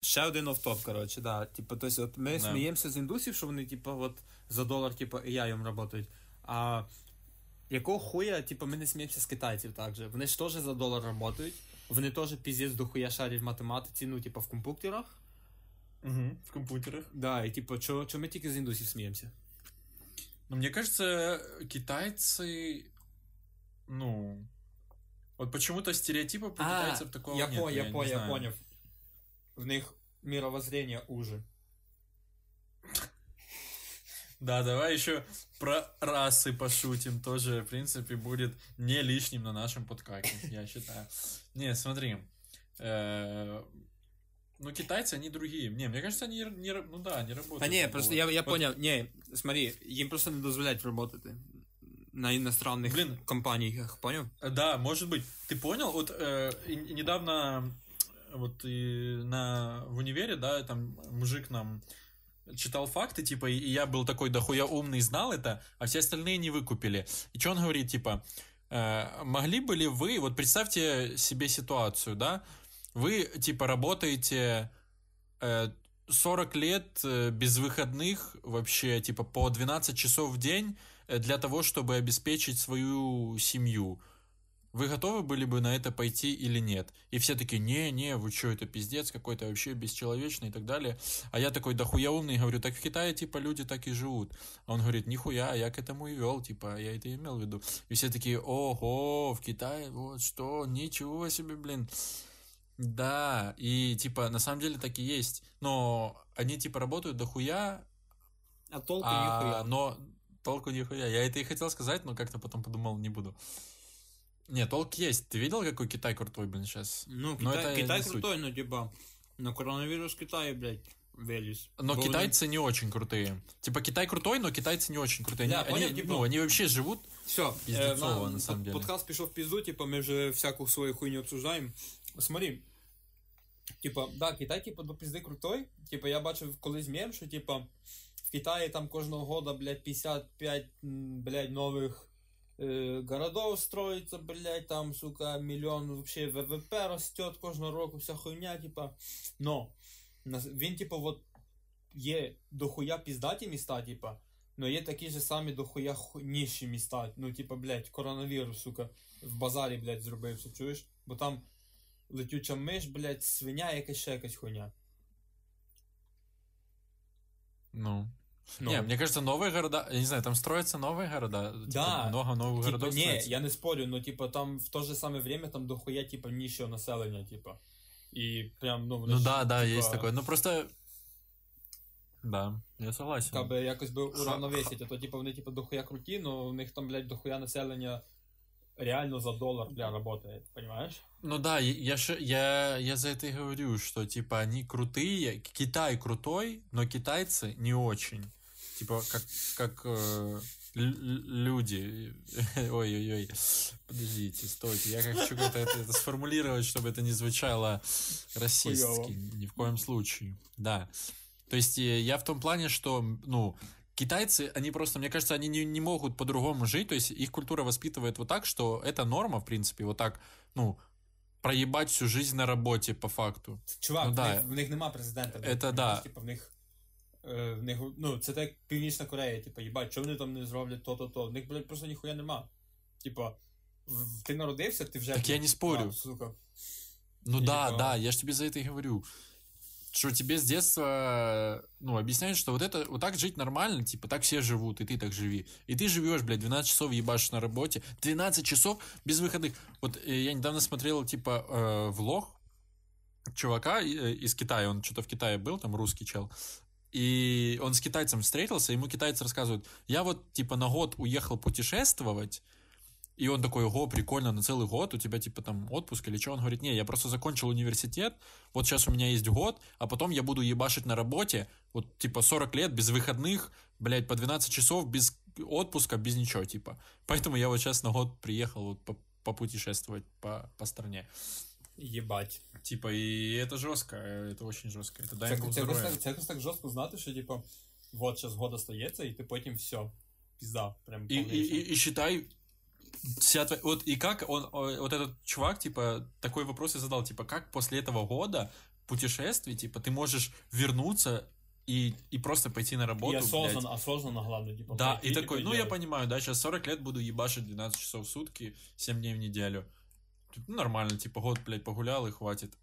Ще один офтоп, коротше, да. Типу, то есть, от ми сміємося з індусів, що вони, типу, от за долар, типу, AI працюють. А якого хуя, типу, ми не сміємося з китайців також. Вони ж теж за долар працюють. Вони теж піздець до хуя шарять в математиці, ну, типу, в комп'ютерах. Мгм, В компьютерах. Да, і типу, чого чо ми тільки з індусів сміємося? Но мне кажется, китайцы, ну, вот почему-то стереотипа про китайцев такого я нет. понял, я не понял, я понял. В них мировоззрение уже. Да, давай еще про расы пошутим. Тоже, в принципе, будет не лишним на нашем подкасте, я считаю. Не, смотри. э, Ну, китайцы, они другие. Не, мне кажется, они не, ра- ну да, не работают. Та ні, такого. просто я, я Вот, понял, ні, смотри, їм просто не дозволяють працювати на іностранних Блін. компаніях, поняв? Э, Да, может быть. Ты понял? Вот э, и- и недавно вот и на в универе, да, там мужик нам читал факты, типа, и я был такой дохуя умный, знал это, а все остальные не выкупили. И что он говорит, типа, э, могли бы ли вы, вот представьте себе ситуацию, да, вы, типа, работаете э, 40 лет э, без выходных, вообще, типа, по 12 часов в день э, для того, чтобы обеспечить свою семью. Вы готовы были бы на это пойти или нет? И все такие, не-не, вы что, это пиздец какой-то вообще бесчеловечный и так далее. А я такой, да хуя умный, говорю, так в Китае, типа, люди так и живут. А он говорит, нихуя, я к этому и вел, типа, я это имел в виду. И все такие, ого, в Китае, вот что, ничего себе, блин. Да, и типа, на самом деле так и есть. Но они типа работают дохуя, А толку а, ніхуя. но толку нихуя. Я это и хотел сказать, но как-то потом подумал, не буду. Не, толк есть. Ты видел, какой Китай крутой, блин, сейчас? Ну, Но Китай, это Китай не суть. крутой, ну, типа, на коронавірус Китаю, блядь, виліз. Но Бо вони- китайцы не очень крутые. Типа Китай крутой, но китайцы не очень крутые. Они, Да, они- понял, типа- ну, они вообще живут. Все, Пиздецово, на самом деле. Подкаст пішов в пізду, типа, ми вже всяку свою хуйню обсуждаємо. Смотри, типа, да, Китай, типа, до пізди крутой. Типа, я бачив колись мем, що, типа, в Китаї там кожного года, блядь, 55, м, блядь, нових е, городов строїться, блядь, там, сука, мільйон вообще ВВП растет кожного року, вся хуйня, типа. Но він, типа, вот є дохуя піздаті міста, типа, но є такі ж самі дохуя ху- ніші міста. Ну, типа, блядь, коронавірус, сука, в базарі, блядь, зробився, чуєш? Бо там летюча миш, блядь, свиня, якась ще якась хуйня. Ну. Ну. Не, мне кажется, новые города, я не знаю, там строятся новые города. типа, Да. много новых Типа, городов ні, строится. я не спорю, но типа там в то же саме время там дохуя типа нищого населення, типа. І прям, ну, вони Ну ж, да, да, типа, есть такое. Ну просто... Да, я согласен. Как би якось би Ха- уравновесить, а то типа вони типа дохуя круті, но у них там, блядь, дохуя населення реально за доллар, бля, работает, понимаешь? Ну да, я, я, ш- я, я за это и говорю, что типа они крутые, Китай крутой, но китайцы не очень. Типа как, как э, лю- лю- люди. [LAUGHS] Ой-ой-ой. Подождите, стойте. Я как хочу это, это сформулировать, чтобы это не звучало расистски. Ни в коем случае. Да. То есть э, я в том плане, что, ну, китайцы, они просто, мне кажется, они не, не могут по-другому жить, то есть их культура воспитывает вот так, что это норма, в принципе, вот так, ну, проебать всю жизнь на работе по факту. Чувак, Ну в, да. них, в них нема президента. Это да. Типа в них е, В них, ну, це так як Північна Корея, типа, їбать, що вони там не зроблять то-то, то. В них, блядь, просто ніхуя нема. Типа, в- ти народився, ти вже. Так я не спорю. А, сука. Ну И да, типа- да, я же тебе за это и говорю. Что тебе с детства, ну, объясняют, что вот это, вот так жить нормально, типа, так все живут, и ты так живи. И ты живешь, блядь, 12 часов ебашишь на работе, 12 часов без выходных. Вот э, я недавно смотрел, типа, э, влог чувака э, из Китая, он что-то в Китае был, там русский чел, и он с китайцем встретился, ему китайцы рассказывают, я вот, типа, на год уехал путешествовать, и он такой, ого, прикольно, на целый год у тебя, типа, там, отпуск или что? Он говорит, не, я просто закончил университет, вот сейчас у меня есть год, а потом я буду ебашить на работе, вот, типа, 40 лет без выходных, блядь, по 12 часов, без отпуска, без ничего, типа. Поэтому я вот сейчас на год приехал вот по- попутешествовать по, по стране. Єбать. Типа, и это жестко, это очень жестко. Это дай Це, Бог це, якось здоровья. так, це якось так жорстко знати, що, типа, вот зараз года стається, і ти потім все. Пізда. Прям И, и, повністю. и- и считай, вся твоя- Вот и как он, о, вот этот чувак, типа, такой вопрос и задал, типа, как после этого года путешествий, типа, ты можешь вернуться и, и просто пойти на работу, І блядь. осознанно, осознанно, главное, типа. Да, пойти, и типа, такой, ну я делать. понимаю, да, сейчас 40 лет буду ебашить 12 часов в сутки, 7 дней в неделю. Ну, нормально, типа, год, блядь, погулял и хватит.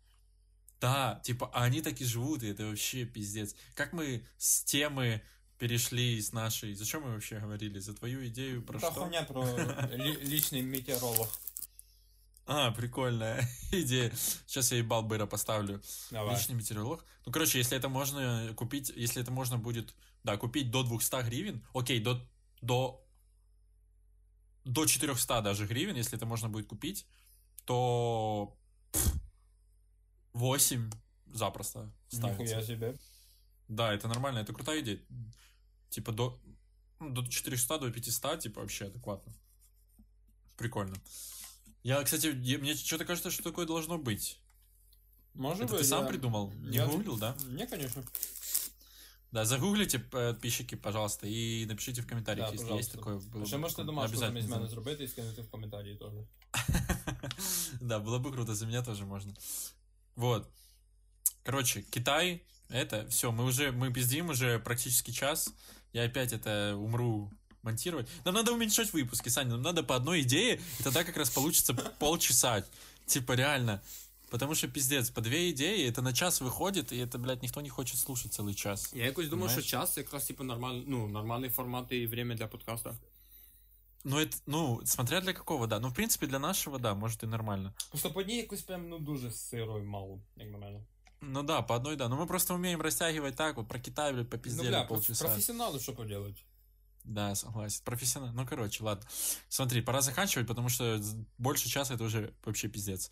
Да, типа, а они так и живут, и это вообще пиздец. Как мы с темы перешли с нашей... Зачем мы вообще говорили? За твою идею про Та что? хуйня про лічний метеоролог. А, прикольная [LAUGHS] идея. Сейчас я ебал быра поставлю. Давай. Личный метеоролог. Ну, короче, если это можно купить, если это можно будет, да, купить до 200 гривен, окей, до, до, до 400 даже гривен, если это можно будет купить, то пф, 8 запросто ставится. Ніхуя себе. Да, это нормально, это крутая идея. Типа до, ну, до 400, до 500, типа вообще адекватно. Прикольно. Я, кстати, я- мне что-то кажется, что такое должно быть. Може Это би, ты сам я- придумал? Не я- гуглил, да? Не, конечно. Да, загуглите, подписчики, пожалуйста, и напишите в комментариях, Да, если пожалуйста. есть такое. Было А ще бы можете круто. домашку замість Обязательно. мене зробити і скинути в коментарі теж. [LAUGHS] Да, было бы круто, за меня тоже можно. Вот. Короче, Китай, это все, мы уже, мы пиздим уже практически час. Я опять это умру монтировать. Нам надо уменьшать выпуски, Саня, нам надо по одной идее, и тогда как раз получится полчаса. Типа реально. Потому что пиздец, по две идеи, это на час выходит, и это, блядь, никто не хочет слушать целый час. Я якось думав, що Понимаєш? час це якраз типу нормаль... ну, нормальний формат і время для подкаста. Ну, это, ну, смотря для какого, да. Ну, в принципе, для нашего, да, может и нормально. Просто по одній якось прям ну дуже сирою мало, як на мене. Ну да, по одной, да. Но мы просто умеем растягивать так, вот про Китай, блядь, Ну, попиздели бля, полчаса. професіонали що поделать? Да, согласен. Профессионал. Ну, короче, ладно. Смотри, пора заканчивать, потому что больше часа это уже вообще пиздец.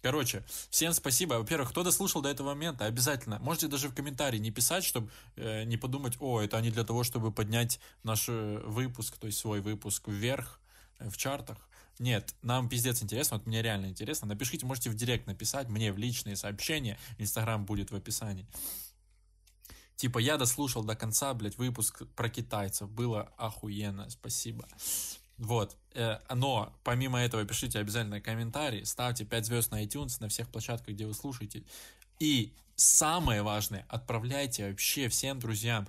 Короче, всем спасибо. Во-первых, кто дослушал до этого момента, обязательно. Можете даже в комментарии не писать, чтобы не подумать, о, это они для того, чтобы поднять наш э, выпуск, то есть свой выпуск вверх э, в чартах. Нет, нам пиздец интересно, вот мне реально интересно. Напишите, можете в директ написать, мне в личные сообщения. Инстаграм будет в описании. Типа, я дослушал до конца, блядь, выпуск про китайцев. Было охуенно, спасибо. Вот. Э, Но, помимо этого, пишите обязательно комментарии, ставьте 5 звезд на iTunes, на всех площадках, где вы слушаете. И самое важное, отправляйте вообще всем друзьям.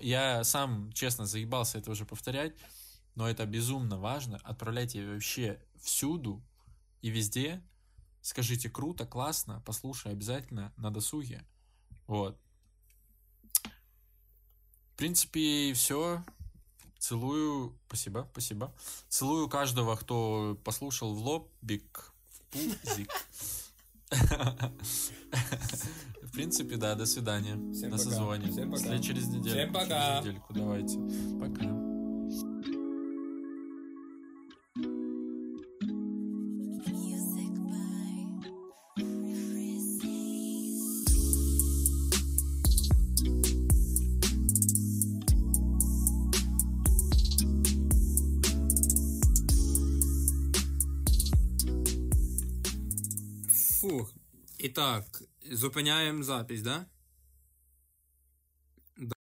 Я сам, честно, заебался это уже повторять, но это безумно важно. Отправляйте вообще всюду и везде. Скажите круто, классно, послушай обязательно на досуге. Вот. В принципе, все. Целую. Спасибо, спасибо. Целую каждого, кто послушал в лобик, в пузик. В принципе, да, до свидания. Всем На пока. созвоне. Всем пока. Через неделю. Всем пока. Через недельку давайте. Пока. Так, зупиняємо запись, да?